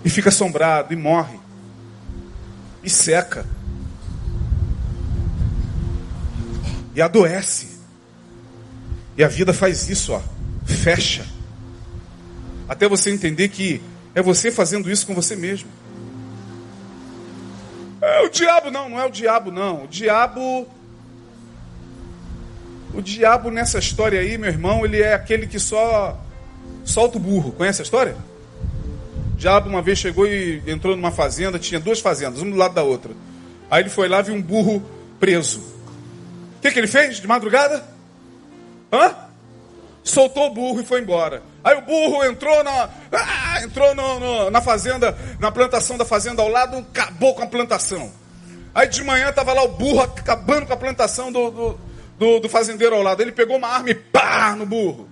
E fica assombrado, e morre. E seca. E adoece. E a vida faz isso, ó. Fecha. Até você entender que é você fazendo isso com você mesmo. É o diabo, não, não é o diabo, não. O diabo. O diabo nessa história aí, meu irmão, ele é aquele que só solta o burro. Conhece a história? O diabo uma vez chegou e entrou numa fazenda, tinha duas fazendas, uma do lado da outra. Aí ele foi lá e viu um burro preso. O que, que ele fez de madrugada? Hã? Soltou o burro e foi embora. Aí o burro entrou na, ah, entrou no, no, na fazenda, na plantação da fazenda ao lado, acabou com a plantação. Aí de manhã estava lá o burro acabando com a plantação do, do, do, do, fazendeiro ao lado. Ele pegou uma arma e pá no burro.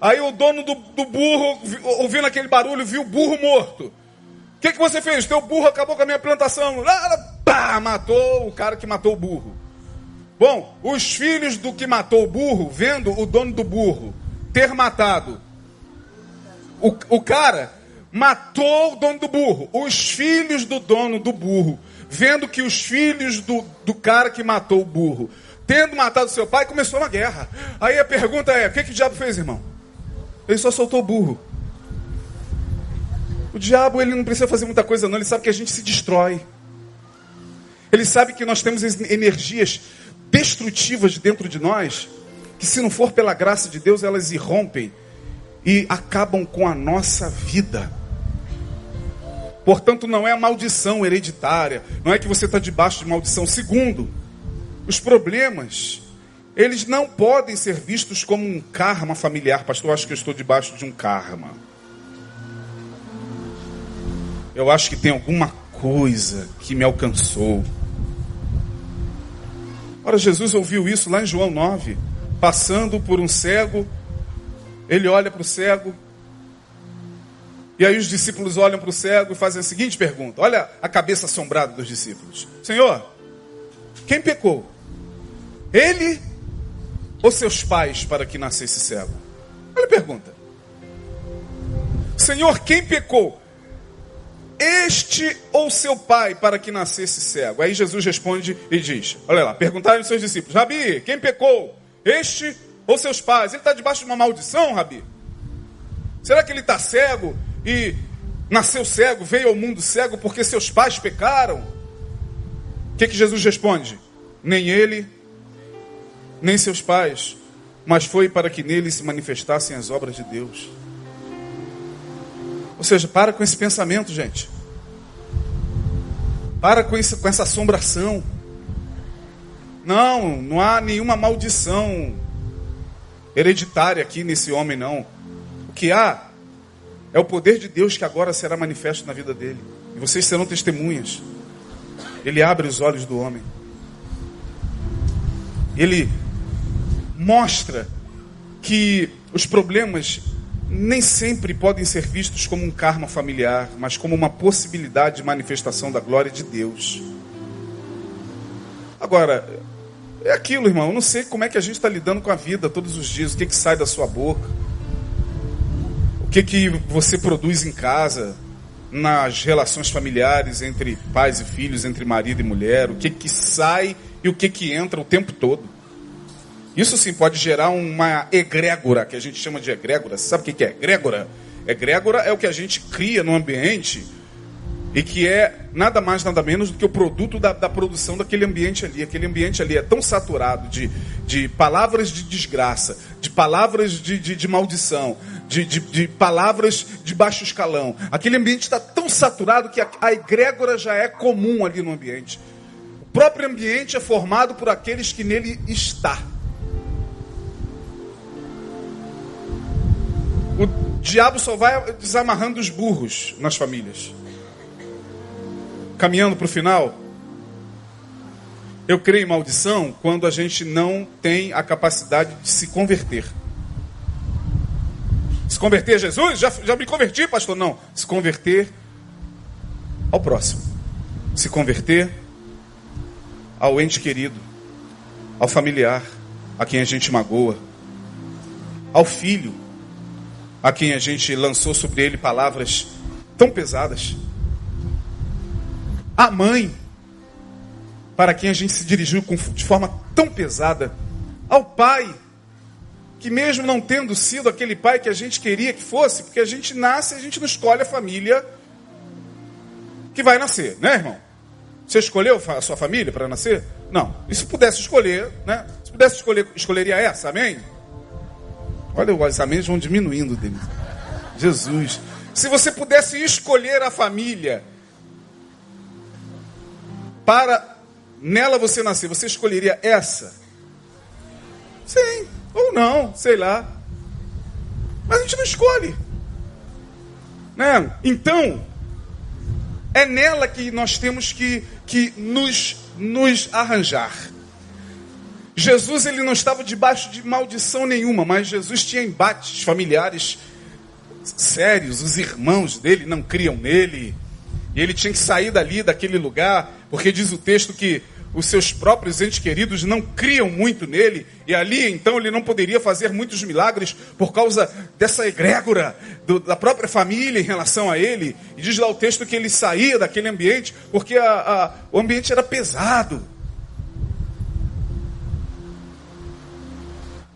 Aí o dono do, do burro, ouvindo aquele barulho, viu o burro morto. O que, que você fez? Teu burro acabou com a minha plantação. Pá, matou o cara que matou o burro. Bom, os filhos do que matou o burro, vendo o dono do burro ter matado o, o cara, matou o dono do burro. Os filhos do dono do burro, vendo que os filhos do, do cara que matou o burro, tendo matado seu pai, começou uma guerra. Aí a pergunta é: o que, que o diabo fez, irmão? Ele só soltou o burro. O diabo ele não precisa fazer muita coisa, não. Ele sabe que a gente se destrói. Ele sabe que nós temos energias destrutivas dentro de nós, que se não for pela graça de Deus, elas irrompem e acabam com a nossa vida. Portanto, não é maldição hereditária, não é que você está debaixo de maldição. Segundo, os problemas, eles não podem ser vistos como um karma familiar. Pastor, eu acho que eu estou debaixo de um karma. Eu acho que tem alguma coisa que me alcançou. Ora, Jesus ouviu isso lá em João 9, passando por um cego, ele olha para o cego, e aí os discípulos olham para o cego e fazem a seguinte pergunta: olha a cabeça assombrada dos discípulos: Senhor, quem pecou? Ele ou seus pais para que nascesse cego? Olha a pergunta. Senhor, quem pecou? este ou seu pai para que nascesse cego? Aí Jesus responde e diz: Olha lá, perguntaram os seus discípulos: Rabi, quem pecou? Este ou seus pais? Ele está debaixo de uma maldição, Rabi? Será que ele está cego e nasceu cego, veio ao mundo cego porque seus pais pecaram? O que, que Jesus responde? Nem ele, nem seus pais, mas foi para que nele se manifestassem as obras de Deus. Ou seja, para com esse pensamento, gente. Para com, isso, com essa assombração. Não, não há nenhuma maldição hereditária aqui nesse homem, não. O que há é o poder de Deus que agora será manifesto na vida dele. E vocês serão testemunhas. Ele abre os olhos do homem. Ele mostra que os problemas nem sempre podem ser vistos como um karma familiar, mas como uma possibilidade de manifestação da glória de Deus. Agora, é aquilo, irmão. Eu não sei como é que a gente está lidando com a vida todos os dias. O que, que sai da sua boca? O que, que você produz em casa? Nas relações familiares entre pais e filhos, entre marido e mulher? O que, que sai e o que, que entra o tempo todo? Isso sim pode gerar uma egrégora, que a gente chama de egrégora. Sabe o que é egrégora? Egrégora é o que a gente cria no ambiente e que é nada mais, nada menos do que o produto da, da, produção daquele ambiente ali. Aquele ambiente ali é tão saturado de, de palavras de desgraça, de palavras de, de, de maldição, de, de, de, palavras de baixo escalão. Aquele ambiente está tão saturado que a, a egrégora já é comum ali no ambiente. O próprio ambiente é formado por aqueles que nele está. O diabo só vai desamarrando os burros nas famílias. Caminhando para o final, eu creio em maldição quando a gente não tem a capacidade de se converter. Se converter a Jesus? Já, já me converti, pastor? Não. Se converter ao próximo. Se converter ao ente querido, ao familiar, a quem a gente magoa, ao filho, a quem a gente lançou sobre ele palavras tão pesadas. A mãe, para quem a gente se dirigiu de forma tão pesada. Ao pai, que mesmo não tendo sido aquele pai que a gente queria que fosse, porque a gente nasce a gente não escolhe a família que vai nascer, né, irmão? Você escolheu a sua família para nascer? Não. E se pudesse escolher, né? Se pudesse escolher, escolheria essa, amém? Olha, os amém vão diminuindo dele. Jesus. Se você pudesse escolher a família para nela você nascer, você escolheria essa? Sim, ou não, sei lá. Mas a gente não escolhe. Né? Então, é nela que nós temos que, que nos, nos arranjar. Jesus ele não estava debaixo de maldição nenhuma, mas Jesus tinha embates familiares sérios. Os irmãos dele não criam nele. E ele tinha que sair dali, daquele lugar, porque diz o texto que os seus próprios entes queridos não criam muito nele, e ali então ele não poderia fazer muitos milagres por causa dessa egrégora do, da própria família em relação a ele. E diz lá o texto que ele saía daquele ambiente porque a, a, o ambiente era pesado.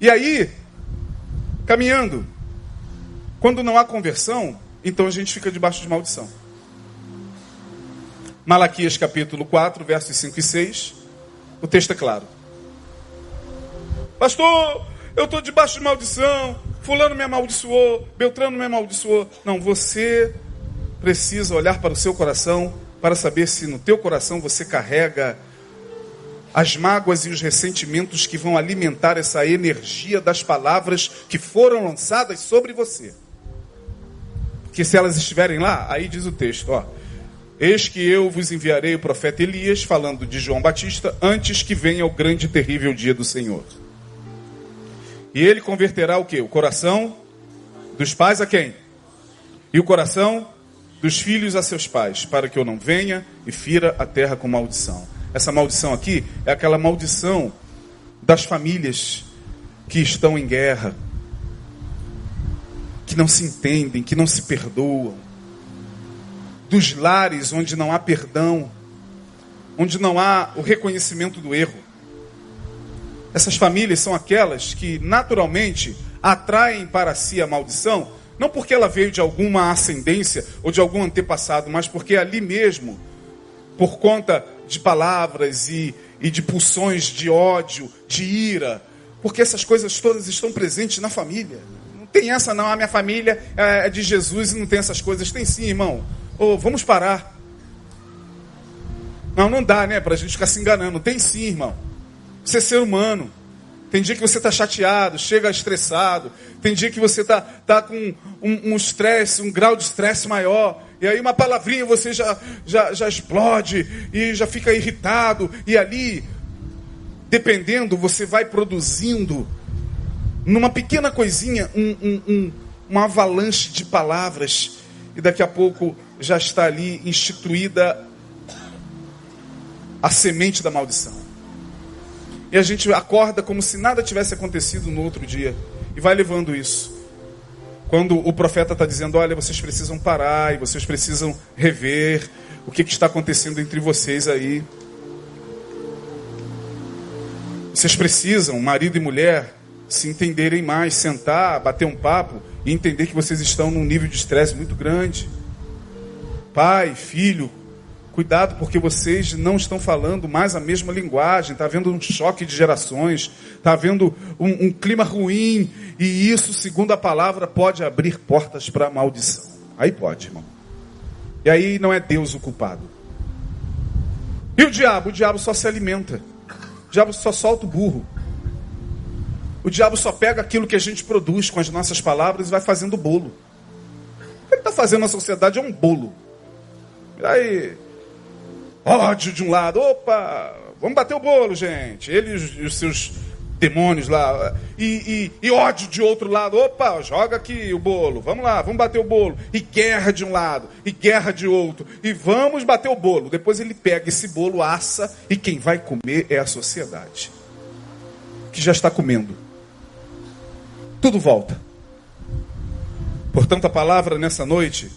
E aí, caminhando, quando não há conversão, então a gente fica debaixo de maldição. Malaquias capítulo 4, versos 5 e 6. O texto é claro. Pastor, eu estou debaixo de maldição. Fulano me amaldiçoou. Beltrano me amaldiçoou. Não, você precisa olhar para o seu coração para saber se no teu coração você carrega as mágoas e os ressentimentos que vão alimentar essa energia das palavras que foram lançadas sobre você. Porque se elas estiverem lá, aí diz o texto, ó, Eis que eu vos enviarei o profeta Elias, falando de João Batista, antes que venha o grande e terrível dia do Senhor. E ele converterá o que? O coração dos pais a quem? E o coração dos filhos a seus pais, para que eu não venha e fira a terra com maldição. Essa maldição aqui é aquela maldição das famílias que estão em guerra, que não se entendem, que não se perdoam dos lares onde não há perdão, onde não há o reconhecimento do erro. Essas famílias são aquelas que naturalmente atraem para si a maldição, não porque ela veio de alguma ascendência ou de algum antepassado, mas porque ali mesmo, por conta de palavras e, e de pulsões de ódio, de ira, porque essas coisas todas estão presentes na família. Não tem essa não, a minha família é de Jesus e não tem essas coisas. Tem sim, irmão. Oh, vamos parar. Não, não dá, né? Para a gente ficar se enganando. Tem sim, irmão. Você é ser humano. Tem dia que você está chateado, chega estressado. Tem dia que você está tá com um estresse, um, um, grau de estresse maior. E aí uma palavrinha você já, já, já explode e já fica irritado. E ali, dependendo, você vai produzindo numa pequena coisinha um, um, um, uma avalanche de palavras. E daqui a pouco já está ali instituída a semente da maldição. E a gente acorda como se nada tivesse acontecido no outro dia. E vai levando isso. Quando o profeta está dizendo: Olha, vocês precisam parar e vocês precisam rever o que, que está acontecendo entre vocês aí. Vocês precisam, marido e mulher, se entenderem mais, sentar, bater um papo e entender que vocês estão num nível de estresse muito grande pai, filho, cuidado porque vocês não estão falando mais a mesma linguagem, está havendo um choque de gerações, está havendo um, um, clima ruim, e isso, segundo a palavra, pode abrir portas para a maldição. Aí pode, irmão. E aí não é Deus o culpado. E o diabo? O diabo só se alimenta. O diabo só solta o burro. O diabo só pega aquilo que a gente produz com as nossas palavras e vai fazendo bolo. O que ele está fazendo na sociedade é um bolo. Aí, ódio de um lado, opa, vamos bater o bolo, gente. Ele e os, seus demônios lá. E, e, e, ódio de outro lado, opa, joga aqui o bolo, vamos lá, vamos bater o bolo. E guerra de um lado, e guerra de outro. E vamos bater o bolo. Depois ele pega esse bolo, assa, e quem vai comer é a sociedade. Que já está comendo. Tudo volta. Portanto, a palavra nessa noite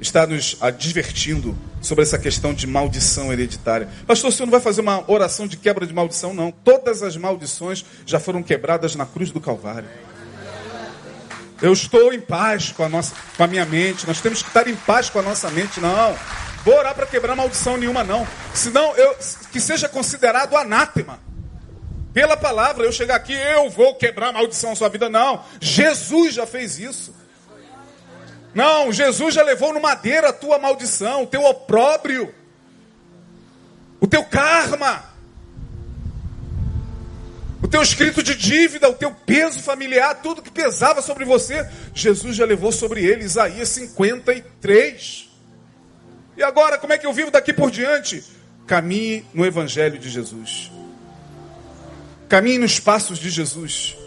está nos advertindo sobre essa questão de maldição hereditária. Pastor, o senhor não vai fazer uma oração de quebra de maldição, não. Todas as maldições já foram quebradas na cruz do Calvário. Eu estou em paz com a, nossa, com a minha mente. Nós temos que estar em paz com a nossa mente, não. Vou orar para quebrar maldição nenhuma, não. Senão, eu, que seja considerado anátema. Pela palavra, eu chegar aqui, eu vou quebrar maldição na sua vida. Não. Jesus já fez isso. Não, Jesus já levou no madeira a tua maldição, o teu opróbrio, o teu karma, o teu escrito de dívida, o teu peso familiar, tudo que pesava sobre você, Jesus já levou sobre ele, Isaías 53. E agora, como é que eu vivo daqui por diante? Caminhe no Evangelho de Jesus. Caminhe nos passos de Jesus.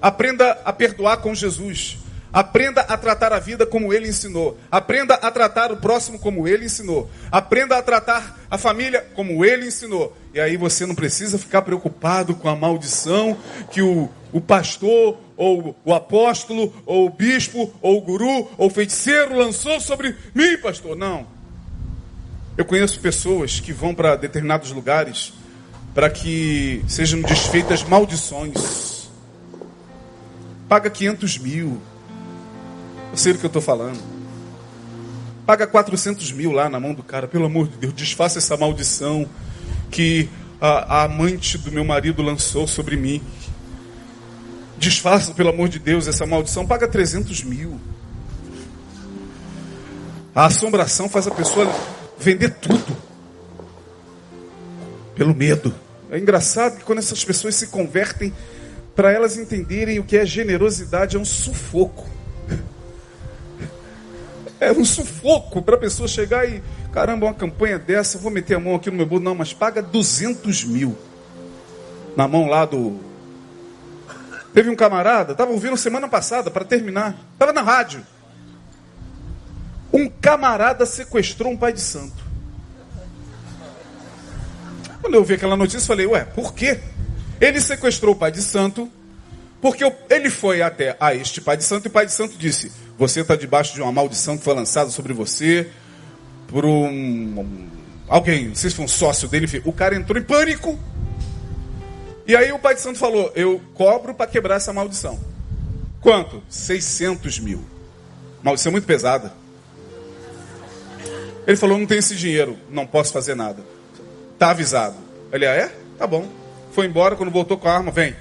Aprenda a perdoar com Jesus. Aprenda a tratar a vida como ele ensinou. Aprenda a tratar o próximo como ele ensinou. Aprenda a tratar a família como ele ensinou. E aí você não precisa ficar preocupado com a maldição que o, o pastor, ou o apóstolo, ou o bispo, ou o guru, ou o feiticeiro lançou sobre mim, pastor. Não. Eu conheço pessoas que vão para determinados lugares para que sejam desfeitas maldições. Paga 500 mil eu sei do que eu estou falando. Paga 400 mil lá na mão do cara, pelo amor de Deus, desfaça essa maldição que a, a amante do meu marido lançou sobre mim. Desfaça, pelo amor de Deus, essa maldição. Paga 300 mil. A assombração faz a pessoa vender tudo. Pelo medo. É engraçado que quando essas pessoas se convertem, para elas entenderem o que é generosidade, é um sufoco. É um sufoco para a pessoa chegar e, caramba, uma campanha dessa, vou meter a mão aqui no meu bolso. Não, mas paga 200 mil na mão lá do. Teve um camarada, estava ouvindo semana passada, para terminar, estava na rádio. Um camarada sequestrou um pai de santo. Quando eu vi aquela notícia, falei, ué, por quê? Ele sequestrou o pai de santo, porque ele foi até a este pai de santo e o pai de santo disse: você está debaixo de uma maldição que foi lançada sobre você por um, alguém, se foi um sócio dele. Enfim. O cara entrou em pânico. E aí o pai de santo falou: Eu cobro para quebrar essa maldição. Quanto? 600 mil. Maldição muito pesada. Ele falou: Não tenho esse dinheiro, não posso fazer nada. Tá avisado. Ele: Ah, é? Tá bom. Foi embora, quando voltou com a arma, vem.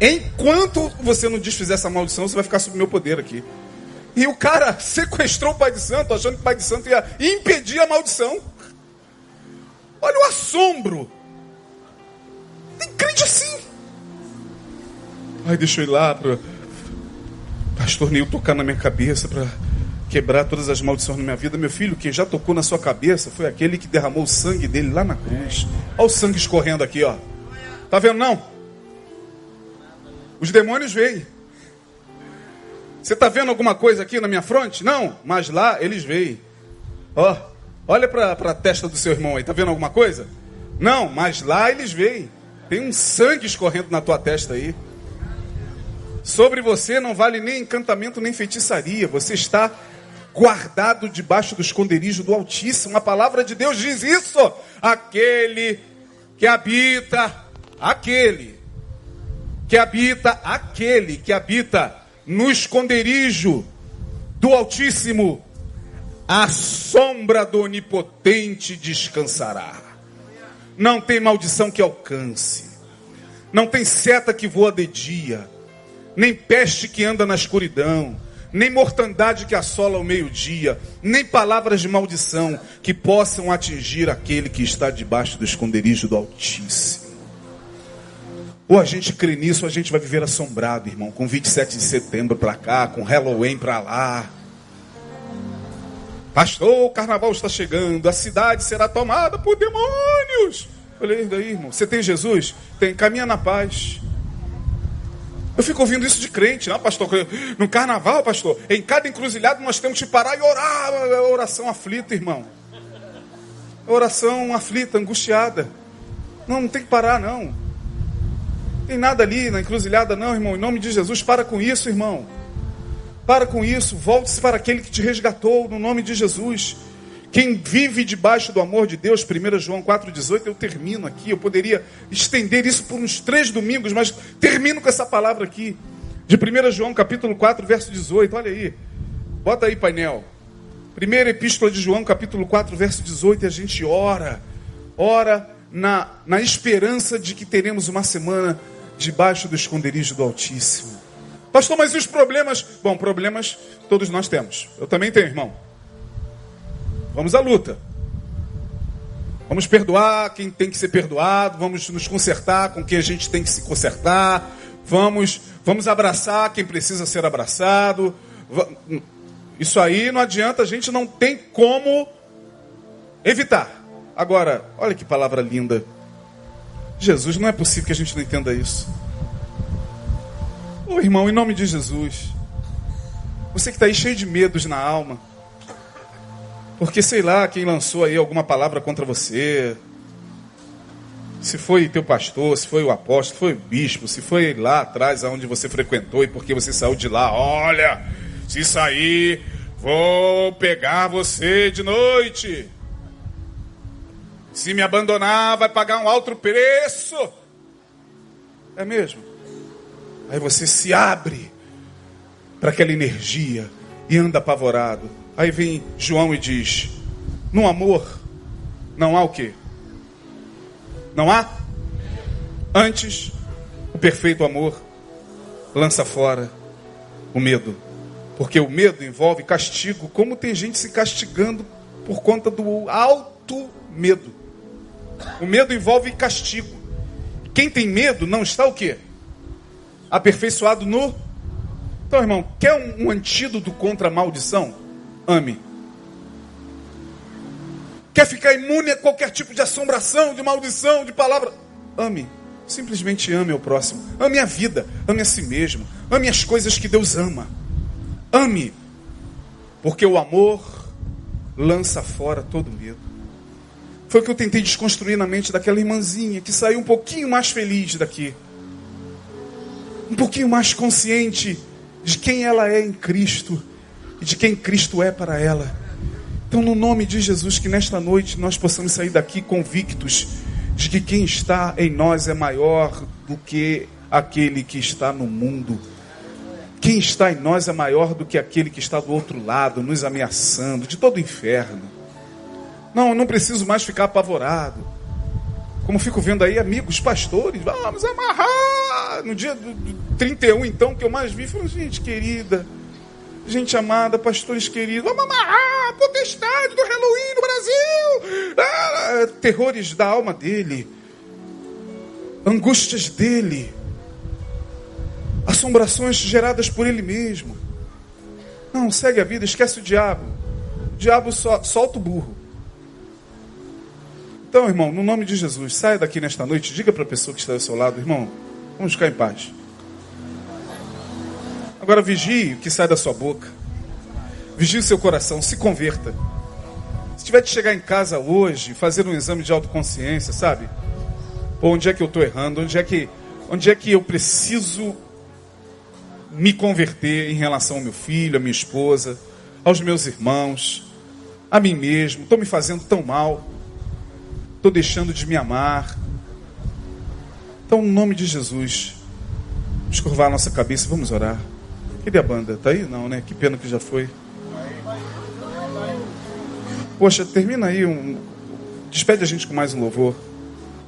Enquanto você não desfizer essa maldição, você vai ficar sob meu poder aqui. E o cara sequestrou o pai de santo, achando que o pai de santo ia impedir a maldição. Olha o assombro. Tem crente assim. Ai, deixa eu ir lá para pastor Neil tocar na minha cabeça para quebrar todas as maldições na minha vida. Meu filho, quem já tocou na sua cabeça foi aquele que derramou o sangue dele lá na cruz. Olha o sangue escorrendo aqui, ó. Tá vendo não? Os demônios veem. Você está vendo alguma coisa aqui na minha fronte? Não, mas lá eles veem. Ó, oh, olha para a testa do seu irmão aí, está vendo alguma coisa? Não, mas lá eles veem. Tem um sangue escorrendo na tua testa aí. Sobre você não vale nem encantamento nem feitiçaria. Você está guardado debaixo do esconderijo do Altíssimo. A palavra de Deus diz isso. Aquele que habita, aquele que habita aquele que habita no esconderijo do Altíssimo, a sombra do Onipotente descansará. Não tem maldição que alcance, não tem seta que voa de dia, nem peste que anda na escuridão, nem mortandade que assola ao meio-dia, nem palavras de maldição que possam atingir aquele que está debaixo do esconderijo do Altíssimo. Ou a gente crê nisso, ou a gente vai viver assombrado, irmão, com 27 de setembro para cá, com Halloween para lá. Pastor, o carnaval está chegando, a cidade será tomada por demônios. Olha daí, irmão. Você tem Jesus? Tem, caminha na paz. Eu fico ouvindo isso de crente, não, pastor? No carnaval, pastor, em cada encruzilhada nós temos que parar e orar. É oração aflita, irmão. É oração aflita, angustiada. Não, não tem que parar, não. Tem nada ali na encruzilhada, não, irmão. Em nome de Jesus, para com isso, irmão. Para com isso. Volte-se para aquele que te resgatou, no nome de Jesus. Quem vive debaixo do amor de Deus, 1 João 4,18, eu termino aqui. Eu poderia estender isso por uns três domingos, mas termino com essa palavra aqui. De 1 João, capítulo 4, verso 18. Olha aí. Bota aí, painel. Primeira epístola de João, capítulo 4, verso 18, e a gente ora. Ora na, na esperança de que teremos uma semana debaixo do esconderijo do Altíssimo. Pastor, mas e os problemas? Bom, problemas todos nós temos. Eu também tenho, irmão. Vamos à luta. Vamos perdoar quem tem que ser perdoado, vamos nos consertar com quem a gente tem que se consertar, vamos, vamos abraçar quem precisa ser abraçado. Isso aí não adianta, a gente não tem como evitar. Agora, olha que palavra linda. Jesus, não é possível que a gente não entenda isso. Ô oh, irmão, em nome de Jesus, você que está aí cheio de medos na alma, porque sei lá quem lançou aí alguma palavra contra você, se foi teu pastor, se foi o apóstolo, se foi o bispo, se foi lá atrás aonde você frequentou e porque você saiu de lá, olha, se sair, vou pegar você de noite. Se me abandonar, vai pagar um alto preço. É mesmo? Aí você se abre para aquela energia e anda apavorado. Aí vem João e diz: No amor não há o quê? Não há? Antes, o perfeito amor lança fora o medo. Porque o medo envolve castigo, como tem gente se castigando por conta do alto medo. O medo envolve castigo. Quem tem medo não está o quê? aperfeiçoado no. Então, irmão, quer um, um antídoto contra a maldição? Ame. Quer ficar imune a qualquer tipo de assombração, de maldição, de palavra? Ame. Simplesmente ame o próximo. Ame a vida. Ame a si mesmo. Ame as coisas que Deus ama. Ame. Porque o amor lança fora todo medo. Foi o que eu tentei desconstruir na mente daquela irmãzinha que saiu um pouquinho mais feliz daqui um pouquinho mais consciente de quem ela é em Cristo e de quem Cristo é para ela. Então, no nome de Jesus, que nesta noite nós possamos sair daqui convictos de que quem está em nós é maior do que aquele que está no mundo. Quem está em nós é maior do que aquele que está do outro lado, nos ameaçando, de todo o inferno. Não, não preciso mais ficar apavorado. Como fico vendo aí amigos pastores, vamos amarrar. No dia do, do 31, então, que eu mais vi, falou, gente querida, gente amada, pastores queridos, vamos amarrar a potestade do Halloween no Brasil. Ah, terrores da alma dele, angústias dele, assombrações geradas por ele mesmo. Não, segue a vida, esquece o diabo. O diabo solta o burro. Então, irmão, no nome de Jesus, saia daqui nesta noite, diga para a pessoa que está ao seu lado, irmão, vamos ficar em paz. Agora vigie o que sai da sua boca. Vigie o seu coração, se converta. Se tiver de chegar em casa hoje, fazer um exame de autoconsciência, sabe? Pô, onde é que eu estou errando? Onde é que, onde é que eu preciso me converter em relação ao meu filho, à minha esposa, aos meus irmãos, a mim mesmo? Estou me fazendo tão mal estou deixando de me amar. Então, no nome de Jesus, vamos curvar a nossa cabeça, vamos orar. Cadê a banda? Tá aí? Não, né? Que pena que já foi. Poxa, termina aí um. Despede a gente com mais um louvor.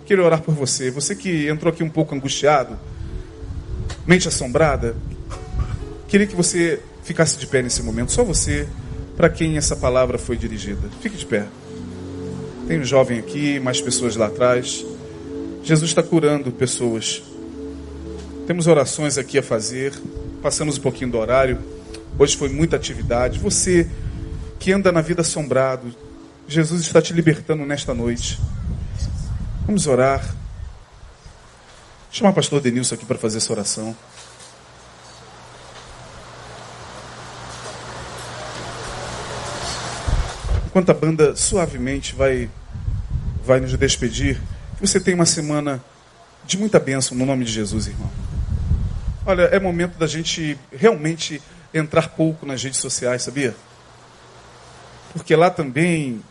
Queria orar por você. Você que entrou aqui um pouco angustiado, mente assombrada. Queria que você ficasse de pé nesse momento. Só você, para quem essa palavra foi dirigida. Fique de pé. Tem um jovem aqui, mais pessoas lá atrás. Jesus está curando pessoas. Temos orações aqui a fazer. Passamos um pouquinho do horário. Hoje foi muita atividade. Você que anda na vida assombrado, Jesus está te libertando nesta noite. Vamos orar. Vou chamar o pastor Denilson aqui para fazer essa oração. Enquanto a banda suavemente vai vai nos despedir, que você tenha uma semana de muita bênção no nome de Jesus, irmão. Olha, é momento da gente realmente entrar pouco nas redes sociais, sabia? Porque lá também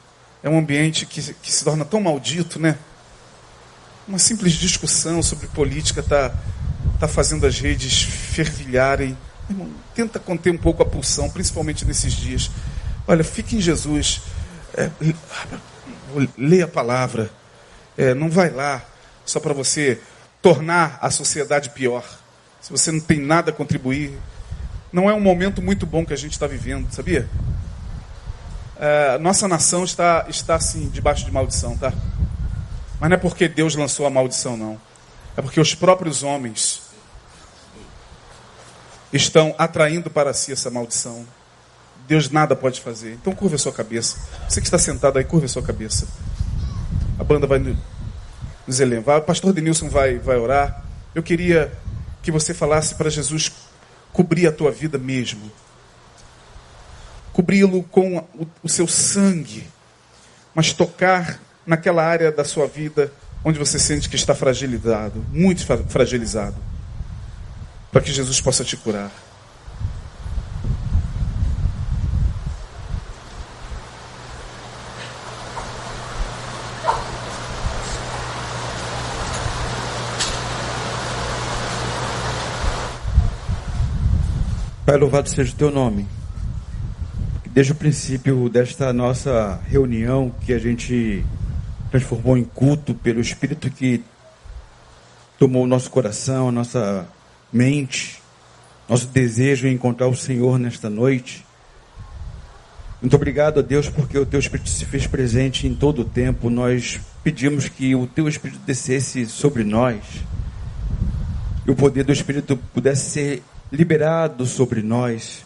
é um ambiente que, que se torna tão maldito, né? Uma simples discussão sobre política está tá fazendo as redes fervilharem. Irmão, tenta conter um pouco a pulsão, principalmente nesses dias. Olha, fique em Jesus. É, lê a palavra. É, não vai lá só para você tornar a sociedade pior. Se você não tem nada a contribuir, não é um momento muito bom que a gente está vivendo, sabia? É, nossa nação está, está assim, debaixo de maldição, tá? Mas não é porque Deus lançou a maldição, não. É porque os próprios homens estão atraindo para si essa maldição. Deus nada pode fazer. Então curva a sua cabeça. Você que está sentado aí, curva a sua cabeça. A banda vai nos elevar. O pastor Denilson vai, vai orar. Eu queria que você falasse para Jesus cobrir a tua vida mesmo. Cobri-lo com o, o seu sangue, mas tocar naquela área da sua vida onde você sente que está fragilizado, muito fragilizado, para que Jesus possa te curar. Pai, louvado seja o teu nome. Desde o princípio desta nossa reunião, que a gente transformou em culto pelo Espírito que tomou o nosso coração, a nossa mente, nosso desejo em encontrar o Senhor nesta noite. Muito obrigado a Deus porque o Teu Espírito se fez presente em todo o tempo. Nós pedimos que o Teu Espírito descesse sobre nós e o poder do Espírito pudesse ser liberado sobre nós.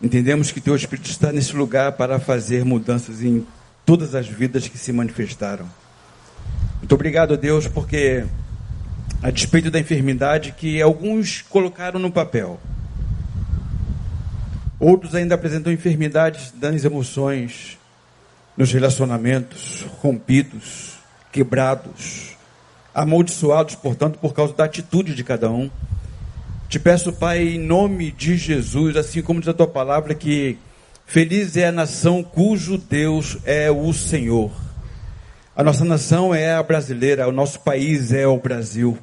Entendemos que Teu Espírito está nesse lugar para fazer mudanças em todas as vidas que se manifestaram. Muito obrigado, Deus, porque a despeito da enfermidade que alguns colocaram no papel, outros ainda apresentam enfermidades das emoções, nos relacionamentos rompidos, quebrados, amaldiçoados, portanto, por causa da atitude de cada um. Te peço, Pai, em nome de Jesus, assim como diz a tua palavra, que feliz é a nação cujo Deus é o Senhor. A nossa nação é a brasileira, o nosso país é o Brasil.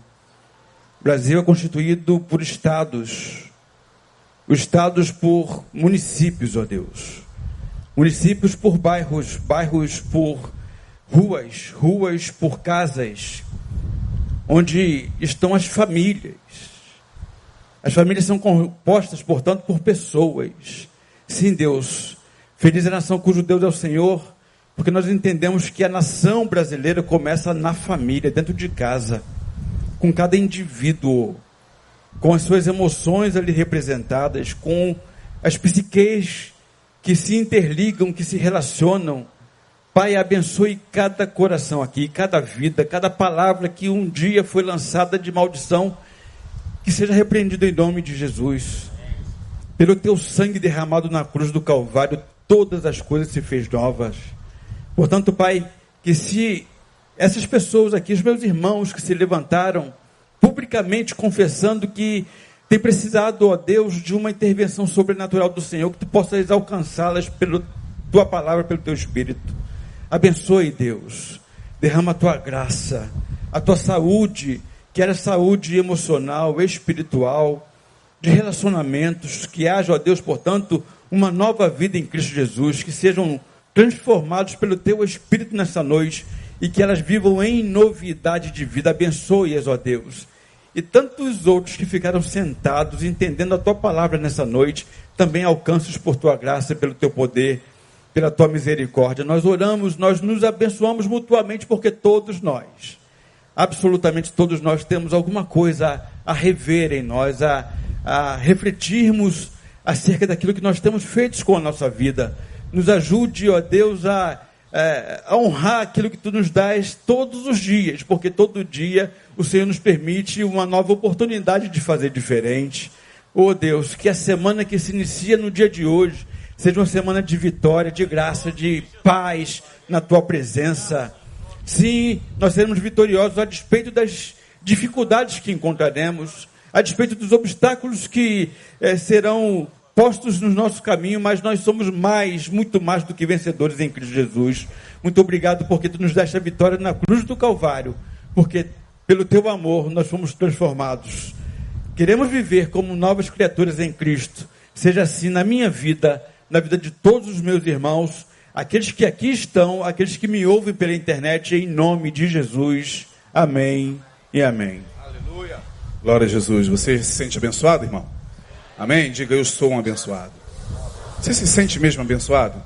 O Brasil é constituído por estados, os estados por municípios, ó Deus. Municípios por bairros, bairros por ruas, ruas por casas, onde estão as famílias as famílias são compostas, portanto, por pessoas. Sim, Deus. Feliz é a nação cujo Deus é o Senhor, porque nós entendemos que a nação brasileira começa na família, dentro de casa, com cada indivíduo, com as suas emoções ali representadas, com as psiques que se interligam, que se relacionam. Pai, abençoe cada coração aqui, cada vida, cada palavra que um dia foi lançada de maldição que seja repreendido em nome de Jesus. Pelo teu sangue derramado na cruz do Calvário, todas as coisas se fez novas. Portanto, Pai, que se essas pessoas aqui, os meus irmãos que se levantaram publicamente confessando que tem precisado, ó Deus, de uma intervenção sobrenatural do Senhor, que tu possas alcançá-las pela tua palavra, pelo teu espírito. Abençoe, Deus. Derrama a tua graça, a tua saúde que era saúde emocional, espiritual, de relacionamentos, que haja, ó Deus, portanto, uma nova vida em Cristo Jesus, que sejam transformados pelo Teu Espírito nessa noite e que elas vivam em novidade de vida. Abençoe-as, ó Deus. E tantos outros que ficaram sentados, entendendo a Tua palavra nessa noite, também alcanços por Tua graça, pelo Teu poder, pela Tua misericórdia. Nós oramos, nós nos abençoamos mutuamente, porque todos nós absolutamente todos nós temos alguma coisa a, rever em nós, a, a refletirmos acerca daquilo que nós temos feito com a nossa vida. Nos ajude, ó Deus, a, é, a honrar aquilo que tu nos dás todos os dias, porque todo dia o Senhor nos permite uma nova oportunidade de fazer diferente. Oh Deus, que a semana que se inicia no dia de hoje seja uma semana de vitória, de graça, de paz na tua presença. Sim, nós seremos vitoriosos a despeito das dificuldades que encontraremos, a despeito dos obstáculos que eh, serão postos no nosso caminho, mas nós somos mais, muito mais do que vencedores em Cristo Jesus. Muito obrigado porque tu nos deste a vitória na cruz do Calvário, porque pelo teu amor nós fomos transformados. Queremos viver como novas criaturas em Cristo. Seja assim na minha vida, na vida de todos os meus irmãos aqueles que aqui estão, aqueles que me ouvem pela internet, em nome de Jesus. Amém e amém. Aleluia. Glória a Jesus. Você se sente abençoado, irmão? Amém? Diga eu sou um abençoado. Você se sente mesmo abençoado?